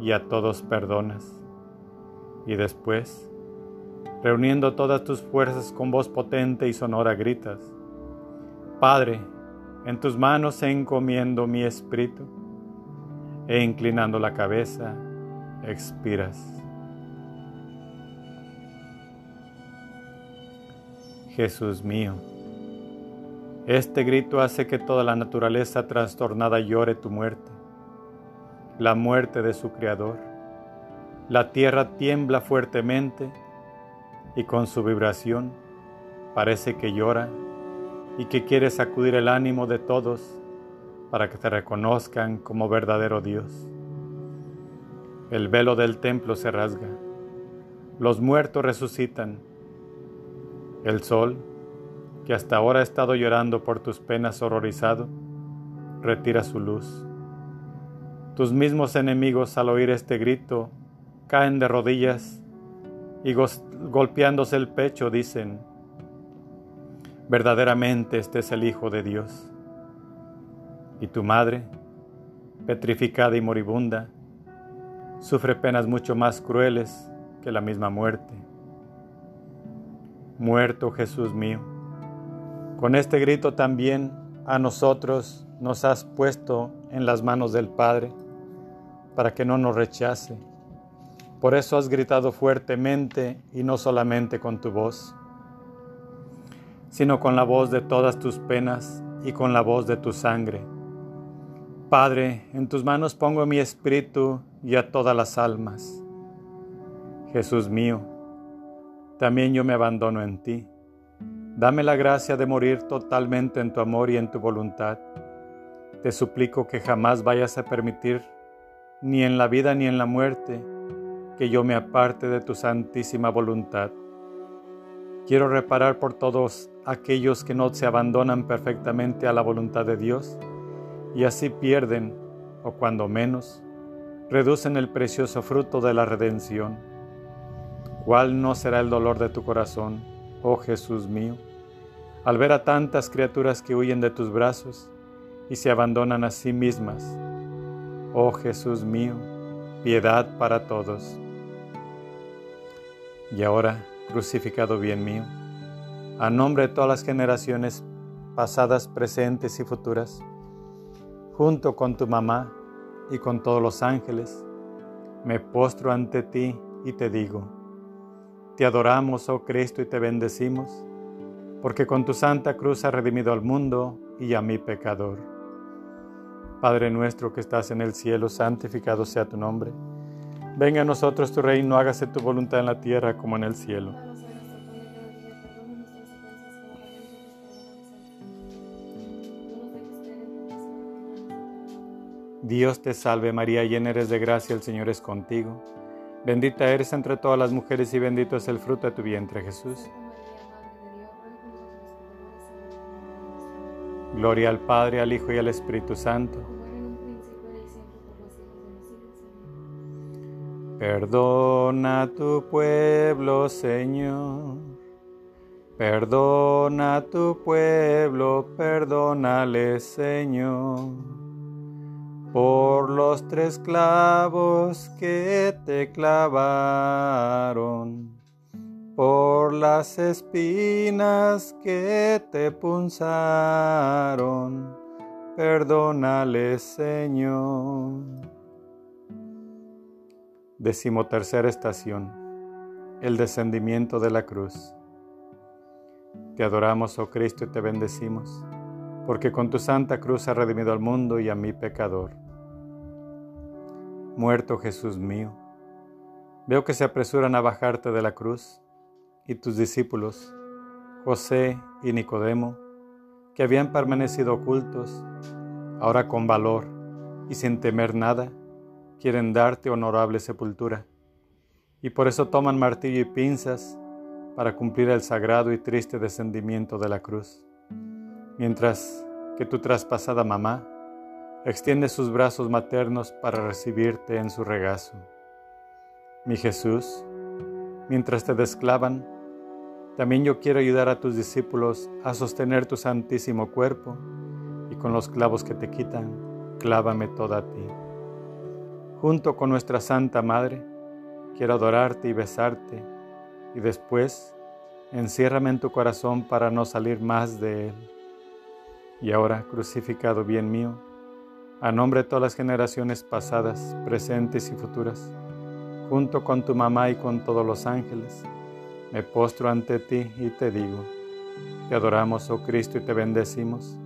y a todos perdonas. Y después, reuniendo todas tus fuerzas con voz potente y sonora, gritas, Padre, en tus manos encomiendo mi espíritu, e inclinando la cabeza, expiras. Jesús mío, este grito hace que toda la naturaleza trastornada llore tu muerte, la muerte de su Creador. La tierra tiembla fuertemente y con su vibración parece que llora y que quiere sacudir el ánimo de todos para que te reconozcan como verdadero Dios. El velo del templo se rasga, los muertos resucitan, el sol que hasta ahora ha estado llorando por tus penas horrorizado, retira su luz. Tus mismos enemigos al oír este grito caen de rodillas y golpeándose el pecho dicen, verdaderamente este es el Hijo de Dios. Y tu madre, petrificada y moribunda, sufre penas mucho más crueles que la misma muerte. Muerto Jesús mío, con este grito también a nosotros nos has puesto en las manos del Padre para que no nos rechace. Por eso has gritado fuertemente y no solamente con tu voz, sino con la voz de todas tus penas y con la voz de tu sangre. Padre, en tus manos pongo mi espíritu y a todas las almas. Jesús mío, también yo me abandono en ti Dame la gracia de morir totalmente en tu amor y en tu voluntad. Te suplico que jamás vayas a permitir, ni en la vida ni en la muerte, que yo me aparte de tu santísima voluntad. Quiero reparar por todos aquellos que no se abandonan perfectamente a la voluntad de Dios y así pierden, o cuando menos, reducen el precioso fruto de la redención. ¿Cuál no será el dolor de tu corazón, oh Jesús mío? al ver a tantas criaturas que huyen de tus brazos y se abandonan a sí mismas. Oh Jesús mío, piedad para todos. Y ahora, crucificado bien mío, a nombre de todas las generaciones pasadas, presentes y futuras, junto con tu mamá y con todos los ángeles, me postro ante ti y te digo, te adoramos, oh Cristo, y te bendecimos porque con tu santa cruz has redimido al mundo y a mi pecador. Padre nuestro que estás en el cielo, santificado sea tu nombre. Venga a nosotros tu reino, hágase tu voluntad en la tierra como en el cielo. Dios te salve María, llena eres de gracia, el Señor es contigo. Bendita eres entre todas las mujeres y bendito es el fruto de tu vientre Jesús. Gloria al Padre, al Hijo y al Espíritu Santo. Perdona tu pueblo, Señor. Perdona tu pueblo, perdónale, Señor. Por los tres clavos que te clavaron por las espinas que te punzaron, perdónale, Señor. Decimotercera estación. El descendimiento de la cruz. Te adoramos, oh Cristo, y te bendecimos, porque con tu santa cruz has redimido al mundo y a mi pecador. Muerto Jesús mío, veo que se apresuran a bajarte de la cruz y tus discípulos, José y Nicodemo, que habían permanecido ocultos, ahora con valor y sin temer nada, quieren darte honorable sepultura. Y por eso toman martillo y pinzas para cumplir el sagrado y triste descendimiento de la cruz, mientras que tu traspasada mamá extiende sus brazos maternos para recibirte en su regazo. Mi Jesús, mientras te desclavan, también yo quiero ayudar a tus discípulos a sostener tu santísimo cuerpo y con los clavos que te quitan, clávame toda a ti. Junto con nuestra Santa Madre, quiero adorarte y besarte y después enciérrame en tu corazón para no salir más de él. Y ahora, crucificado bien mío, a nombre de todas las generaciones pasadas, presentes y futuras, junto con tu mamá y con todos los ángeles, me postro ante ti y te digo, te adoramos, oh Cristo, y te bendecimos,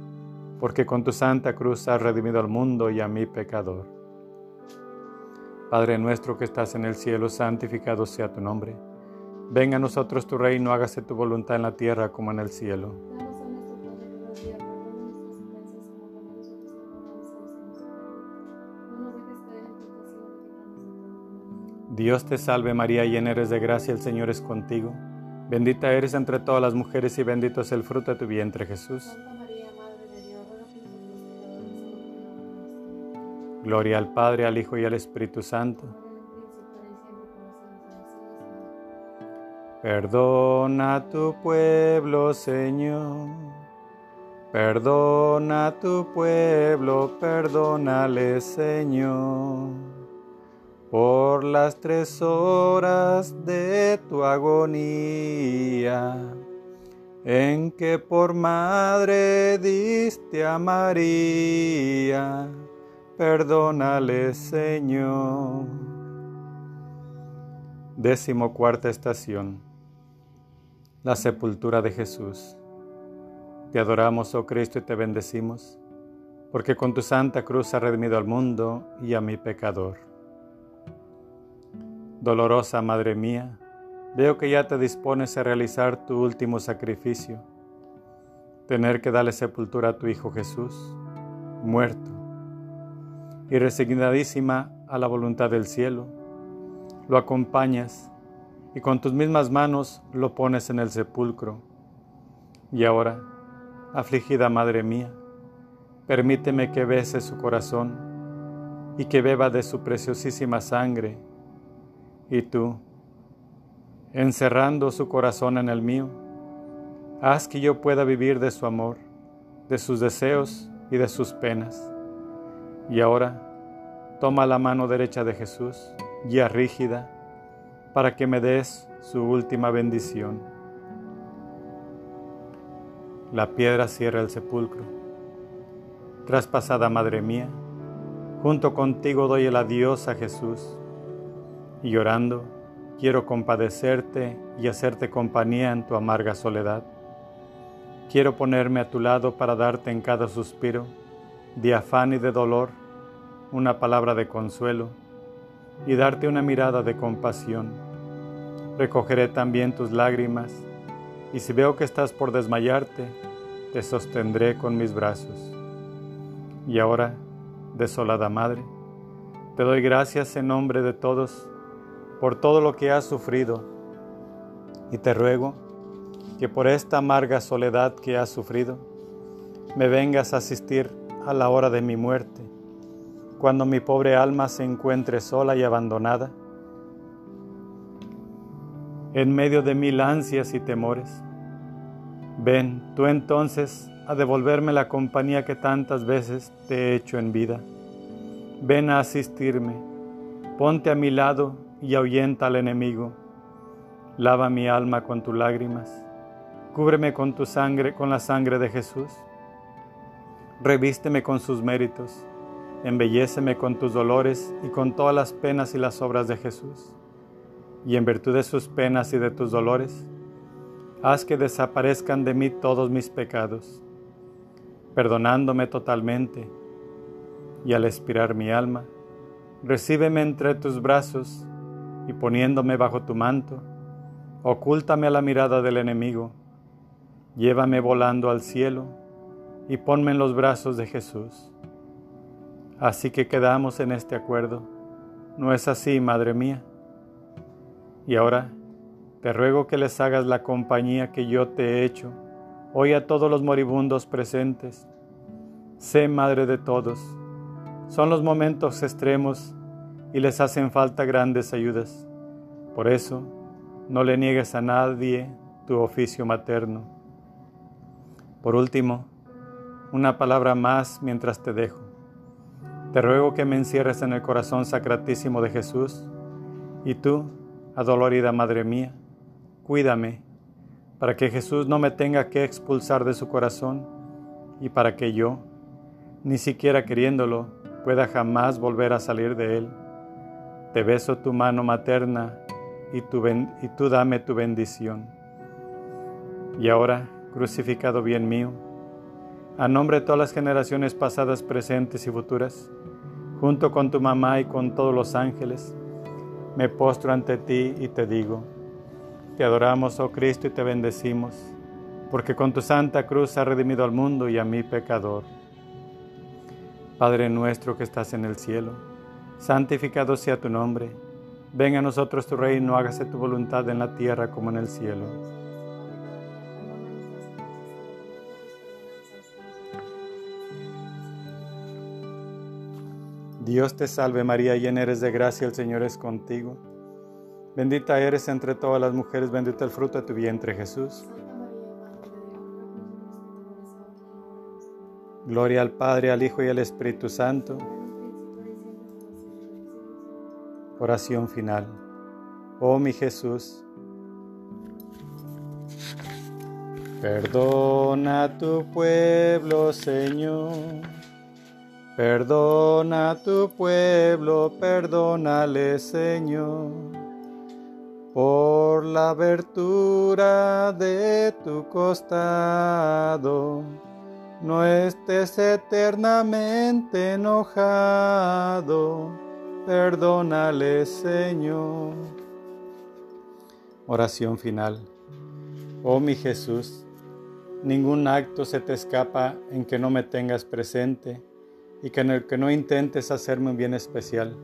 porque con tu santa cruz has redimido al mundo y a mi pecador. Padre nuestro que estás en el cielo, santificado sea tu nombre. Venga a nosotros tu reino, hágase tu voluntad en la tierra como en el cielo. Dios te salve María, llena eres de gracia, el Señor es contigo. Bendita eres entre todas las mujeres y bendito es el fruto de tu vientre Jesús. Gloria al Padre, al Hijo y al Espíritu Santo. Perdona a tu pueblo, Señor. Perdona a tu pueblo, perdónale, Señor por las tres horas de tu agonía, en que por madre diste a María, perdónale Señor. Décimo cuarta estación. La sepultura de Jesús. Te adoramos, oh Cristo, y te bendecimos, porque con tu santa cruz has redimido al mundo y a mi pecador. Dolorosa Madre mía, veo que ya te dispones a realizar tu último sacrificio, tener que darle sepultura a tu Hijo Jesús, muerto, y resignadísima a la voluntad del cielo, lo acompañas y con tus mismas manos lo pones en el sepulcro. Y ahora, afligida Madre mía, permíteme que bese su corazón y que beba de su preciosísima sangre y tú, encerrando su corazón en el mío, haz que yo pueda vivir de su amor, de sus deseos y de sus penas. Y ahora, toma la mano derecha de Jesús, ya rígida, para que me des su última bendición. La piedra cierra el sepulcro. Traspasada Madre mía, junto contigo doy el adiós a Jesús y llorando, quiero compadecerte y hacerte compañía en tu amarga soledad. Quiero ponerme a tu lado para darte en cada suspiro, de afán y de dolor, una palabra de consuelo y darte una mirada de compasión. Recogeré también tus lágrimas y si veo que estás por desmayarte, te sostendré con mis brazos. Y ahora, desolada Madre, te doy gracias en nombre de todos por todo lo que has sufrido y te ruego que por esta amarga soledad que has sufrido, me vengas a asistir a la hora de mi muerte, cuando mi pobre alma se encuentre sola y abandonada, en medio de mil ansias y temores. Ven tú entonces a devolverme la compañía que tantas veces te he hecho en vida. Ven a asistirme, ponte a mi lado y ahuyenta al enemigo. Lava mi alma con tus lágrimas. Cúbreme con tu sangre, con la sangre de Jesús. Revísteme con sus méritos. Embelléceme con tus dolores y con todas las penas y las obras de Jesús. Y en virtud de sus penas y de tus dolores, haz que desaparezcan de mí todos mis pecados, perdonándome totalmente. Y al expirar mi alma, recíbeme entre tus brazos y poniéndome bajo tu manto, ocúltame a la mirada del enemigo, llévame volando al cielo y ponme en los brazos de Jesús. Así que quedamos en este acuerdo. ¿No es así, Madre mía? Y ahora te ruego que les hagas la compañía que yo te he hecho, hoy a todos los moribundos presentes. Sé madre de todos. Son los momentos extremos y les hacen falta grandes ayudas. Por eso, no le niegues a nadie tu oficio materno. Por último, una palabra más mientras te dejo. Te ruego que me encierres en el corazón sacratísimo de Jesús y tú, adolorida Madre mía, cuídame para que Jesús no me tenga que expulsar de su corazón y para que yo, ni siquiera queriéndolo, pueda jamás volver a salir de él. Te beso tu mano materna y, tú dame tu bendición. Y ahora, crucificado bien mío, a nombre de todas las generaciones pasadas, presentes y futuras, junto con tu mamá y con todos los ángeles, me postro ante ti y te digo, te adoramos, oh Cristo, y te bendecimos, porque con tu santa cruz has redimido al mundo y a mi pecador. Padre nuestro que estás en el cielo, santificado sea tu nombre, venga a nosotros tu reino, hágase tu voluntad en la tierra como en el cielo. Dios te salve María, llena eres de gracia, el Señor es contigo. Bendita eres entre todas las mujeres, bendito el fruto de tu vientre Jesús. Gloria al Padre, al Hijo y al Espíritu Santo. Oración final. Oh mi Jesús, perdona a tu pueblo, Señor. Perdona a tu pueblo, perdónale, Señor por la abertura de tu costado. No estés eternamente enojado, perdónale Señor. Oración final. Oh mi Jesús, ningún acto se te escapa en que no me tengas presente y que en el que no intentes hacerme un bien especial.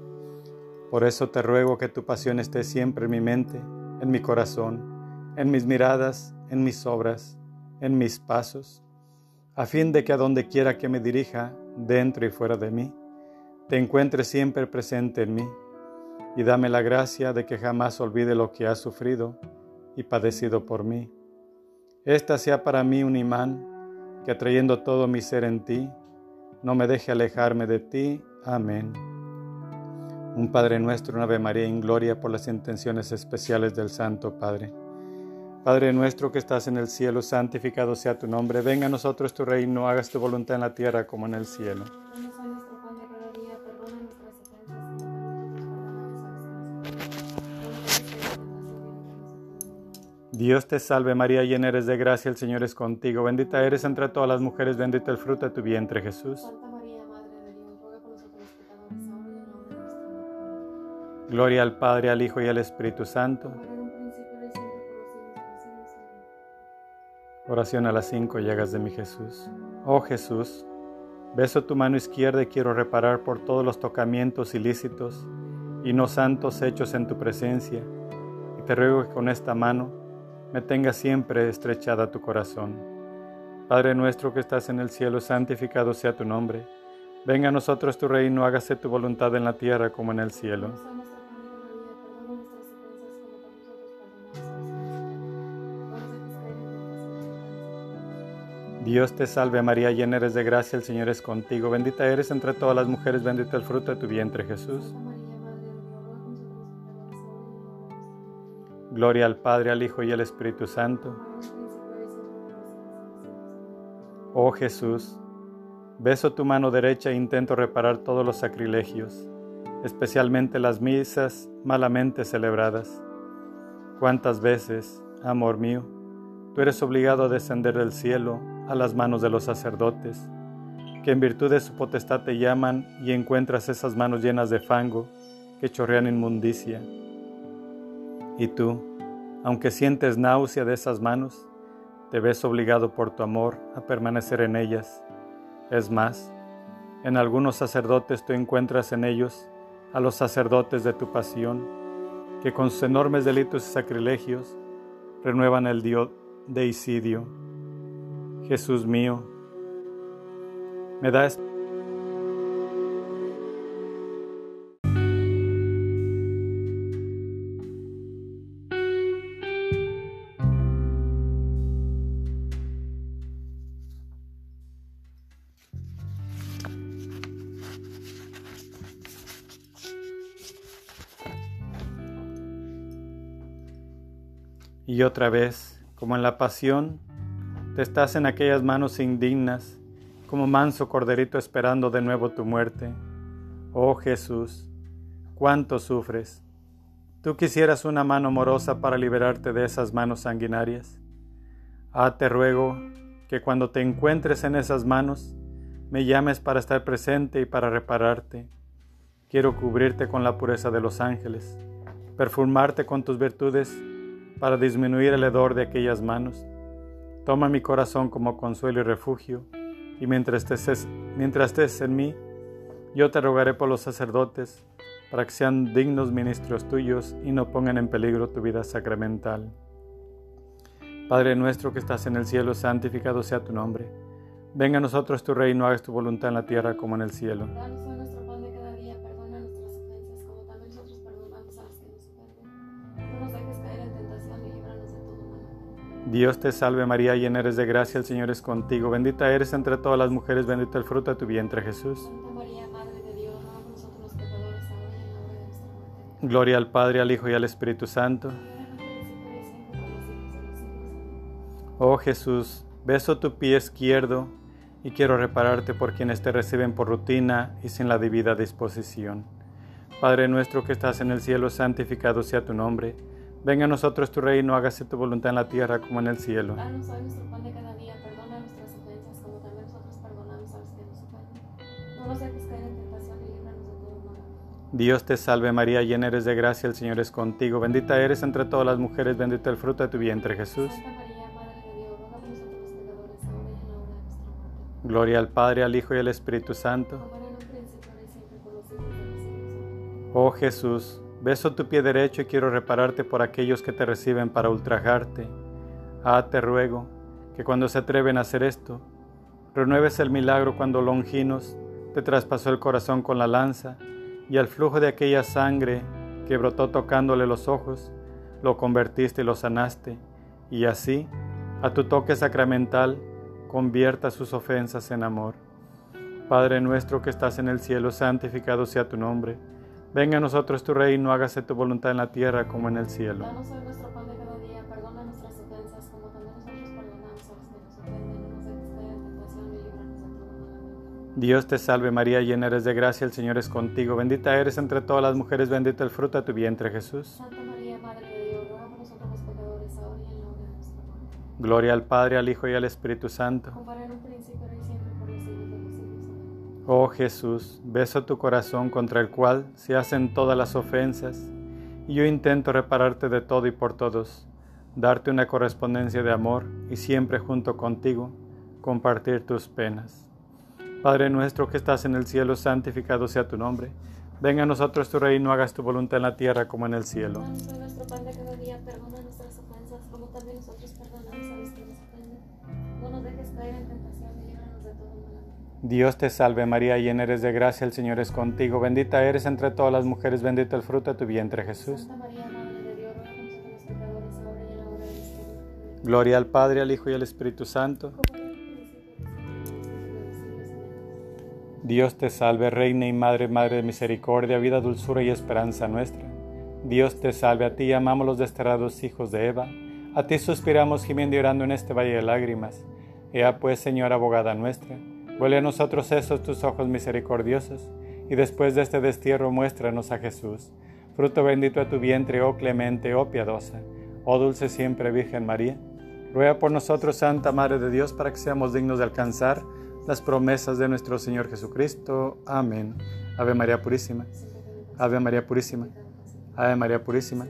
Por eso te ruego que tu pasión esté siempre en mi mente, en mi corazón, en mis miradas, en mis obras, en mis pasos, a fin de que a donde quiera que me dirija, dentro y fuera de mí, te encuentres siempre presente en mí, y dame la gracia de que jamás olvide lo que has sufrido y padecido por mí. Esta sea para mí un imán que atrayendo todo mi ser en ti, no me deje alejarme de ti. Amén. Un Padre nuestro, una Ave María en gloria por las intenciones especiales del Santo Padre. Padre nuestro que estás en el cielo, santificado sea tu nombre. Venga a nosotros tu reino, hagas tu voluntad en la tierra como en el cielo. Dios te salve María, llena eres de gracia, el Señor es contigo. Bendita eres entre todas las mujeres, bendito el fruto de tu vientre Jesús. Gloria al Padre, al Hijo y al Espíritu Santo. Oración a las cinco llagas de mi Jesús. Oh Jesús, beso tu mano izquierda y quiero reparar por todos los tocamientos ilícitos y no santos hechos en tu presencia. Y te ruego que con esta mano me tenga siempre estrechada tu corazón. Padre nuestro que estás en el cielo, santificado sea tu nombre. Venga a nosotros tu reino, hágase tu voluntad en la tierra como en el cielo. Dios te salve María, llena eres de gracia, el Señor es contigo, bendita eres entre todas las mujeres, bendito el fruto de tu vientre Jesús. Gloria al Padre, al Hijo y al Espíritu Santo. Oh Jesús, beso tu mano derecha e intento reparar todos los sacrilegios, especialmente las misas malamente celebradas. ¿Cuántas veces, amor mío, tú eres obligado a descender del cielo a las manos de los sacerdotes, que en virtud de su potestad te llaman y encuentras esas manos llenas de fango que chorrean inmundicia. Y tú, aunque sientes náusea de esas manos, te ves obligado por tu amor a permanecer en ellas. Es más, en algunos sacerdotes tú encuentras en ellos a los sacerdotes de tu pasión, que con sus enormes delitos y sacrilegios renuevan el Dios de Isidio. Jesús mío, me da Y otra vez, como en la pasión, te estás en aquellas manos indignas, como manso corderito esperando de nuevo tu muerte. Oh Jesús, cuánto sufres. Tú quisieras una mano amorosa para liberarte de esas manos sanguinarias. Ah, te ruego que cuando te encuentres en esas manos, me llames para estar presente y para repararte. Quiero cubrirte con la pureza de los ángeles, perfumarte con tus virtudes para disminuir el hedor de aquellas manos. Toma mi corazón como consuelo y refugio, y mientras estés, estés en mí, yo te rogaré por los sacerdotes, para que sean dignos ministros tuyos y no pongan en peligro tu vida sacramental. Padre nuestro que estás en el cielo, santificado sea tu nombre. Venga a nosotros tu reino, hagas tu voluntad en la tierra como en el cielo. Dios te salve María, llena eres de gracia, el Señor es contigo, bendita eres entre todas las mujeres, bendito el fruto de tu vientre Jesús. Santa María, Madre de Dios, ruega por nosotros los pecadores, ahora y en la hora de nuestra muerte. Gloria al Padre, al Hijo y al Espíritu Santo. Oh Jesús, beso tu pie izquierdo y quiero repararte por quienes te reciben por rutina y sin la debida disposición. Padre nuestro que estás en el cielo, santificado sea tu nombre. Venga a nosotros tu reino, hágase tu voluntad en la tierra como en el cielo. Danos hoy nuestro pan de cada día, perdona nuestras ofensas como también nosotros perdonamos a los que nos ofenden. No nos dejes caer en tentación y líbranos de todo mal. Dios te salve María, llena eres de gracia, el Señor es contigo. Bendita eres entre todas las mujeres, bendito el fruto de tu vientre Jesús. Gloria al Padre, al Hijo y al Espíritu Santo. Oh Jesús, beso tu pie derecho y quiero repararte por aquellos que te reciben para ultrajarte. Ah, te ruego que cuando se atreven a hacer esto, renueves el milagro cuando Longinos te traspasó el corazón con la lanza y al flujo de aquella sangre que brotó tocándole los ojos, lo convertiste y lo sanaste, y así, a tu toque sacramental, convierta sus ofensas en amor. Padre nuestro que estás en el cielo, santificado sea tu nombre. Venga a nosotros tu reino, hágase tu voluntad en la tierra como en el cielo. Danos hoy nuestro pan de cada día, perdona nuestras ofensas como también nosotros perdonamos a los que nos ofenden. No nos dejes caer en tentación y líbranos de todo mal. Dios te salve María, llena eres de gracia, el Señor es contigo. Bendita eres entre todas las mujeres, bendito el fruto de tu vientre Jesús. Santa María, Madre de Dios, ruega por nosotros los pecadores, ahora y en la hora de nuestra muerte. Gloria al Padre, al Hijo y al Espíritu Santo. Oh Jesús, beso tu corazón contra el cual se hacen todas las ofensas, y yo intento repararte de todo y por todos, darte una correspondencia de amor y siempre junto contigo compartir tus penas. Padre nuestro que estás en el cielo, santificado sea tu nombre. Venga a nosotros tu reino, hagas tu voluntad en la tierra como en el cielo tentación y líbranos de todo mal. Amén. Dios te salve María, llena eres de gracia, el Señor es contigo. Bendita eres entre todas las mujeres, bendito el fruto de tu vientre Jesús. Santa María, Madre de Dios, ruega por nosotros los pecadores, ahora y en la hora de nuestra muerte. Gloria al Padre, al Hijo y al Espíritu Santo. Dios te salve, Reina y Madre, Madre de misericordia, vida, dulzura y esperanza nuestra. Dios te salve, a ti amamos los desterrados hijos de Eva. A ti suspiramos gimiendo y orando en este valle de lágrimas. Ea pues, Señora abogada nuestra, vuelve a nosotros esos tus ojos misericordiosos, y después de este destierro muéstranos a Jesús, fruto bendito de tu vientre, oh clemente, oh piadosa, oh dulce siempre Virgen María. Ruega por nosotros, Santa Madre de Dios, para que seamos dignos de alcanzar las promesas de nuestro Señor Jesucristo. Amén. Ave María Purísima. Ave María Purísima. Ave María Purísima.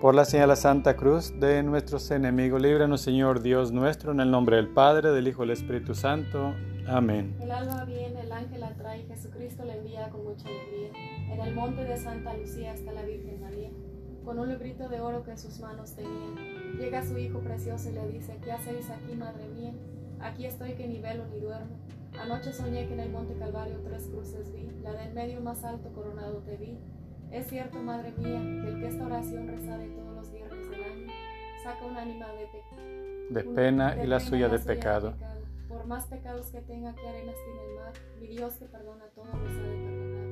Por la señal de la Santa Cruz de nuestros enemigos, líbranos Señor Dios nuestro, en el nombre del Padre, del Hijo y del Espíritu Santo. Amén. El alma viene, el ángel la trae, Jesucristo la envía con mucha alegría. En el monte de Santa Lucía está la Virgen María. con un librito de oro que en sus manos tenía. Llega su hijo precioso y le dice, ¿qué hacéis aquí, madre mía? Aquí estoy que ni velo ni duermo. Anoche soñé que en el monte Calvario tres cruces vi, la del medio más alto coronado te vi. Es cierto, madre mía, que el que esta oración rezare todos los viernes del año, saca un ánima de, de pena y la suya, de, pecado. Por más pecados que tenga, que arenas tiene el mar, mi Dios que perdona todo los ha de perdonar.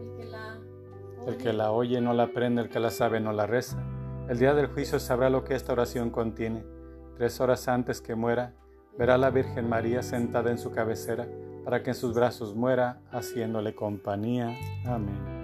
El que la el que la oye no la aprende, el que la sabe no la reza. El día del juicio sabrá lo que esta oración contiene. Tres horas antes que muera, verá a la Virgen María sentada en su cabecera, para que en sus brazos muera, haciéndole compañía. Amén.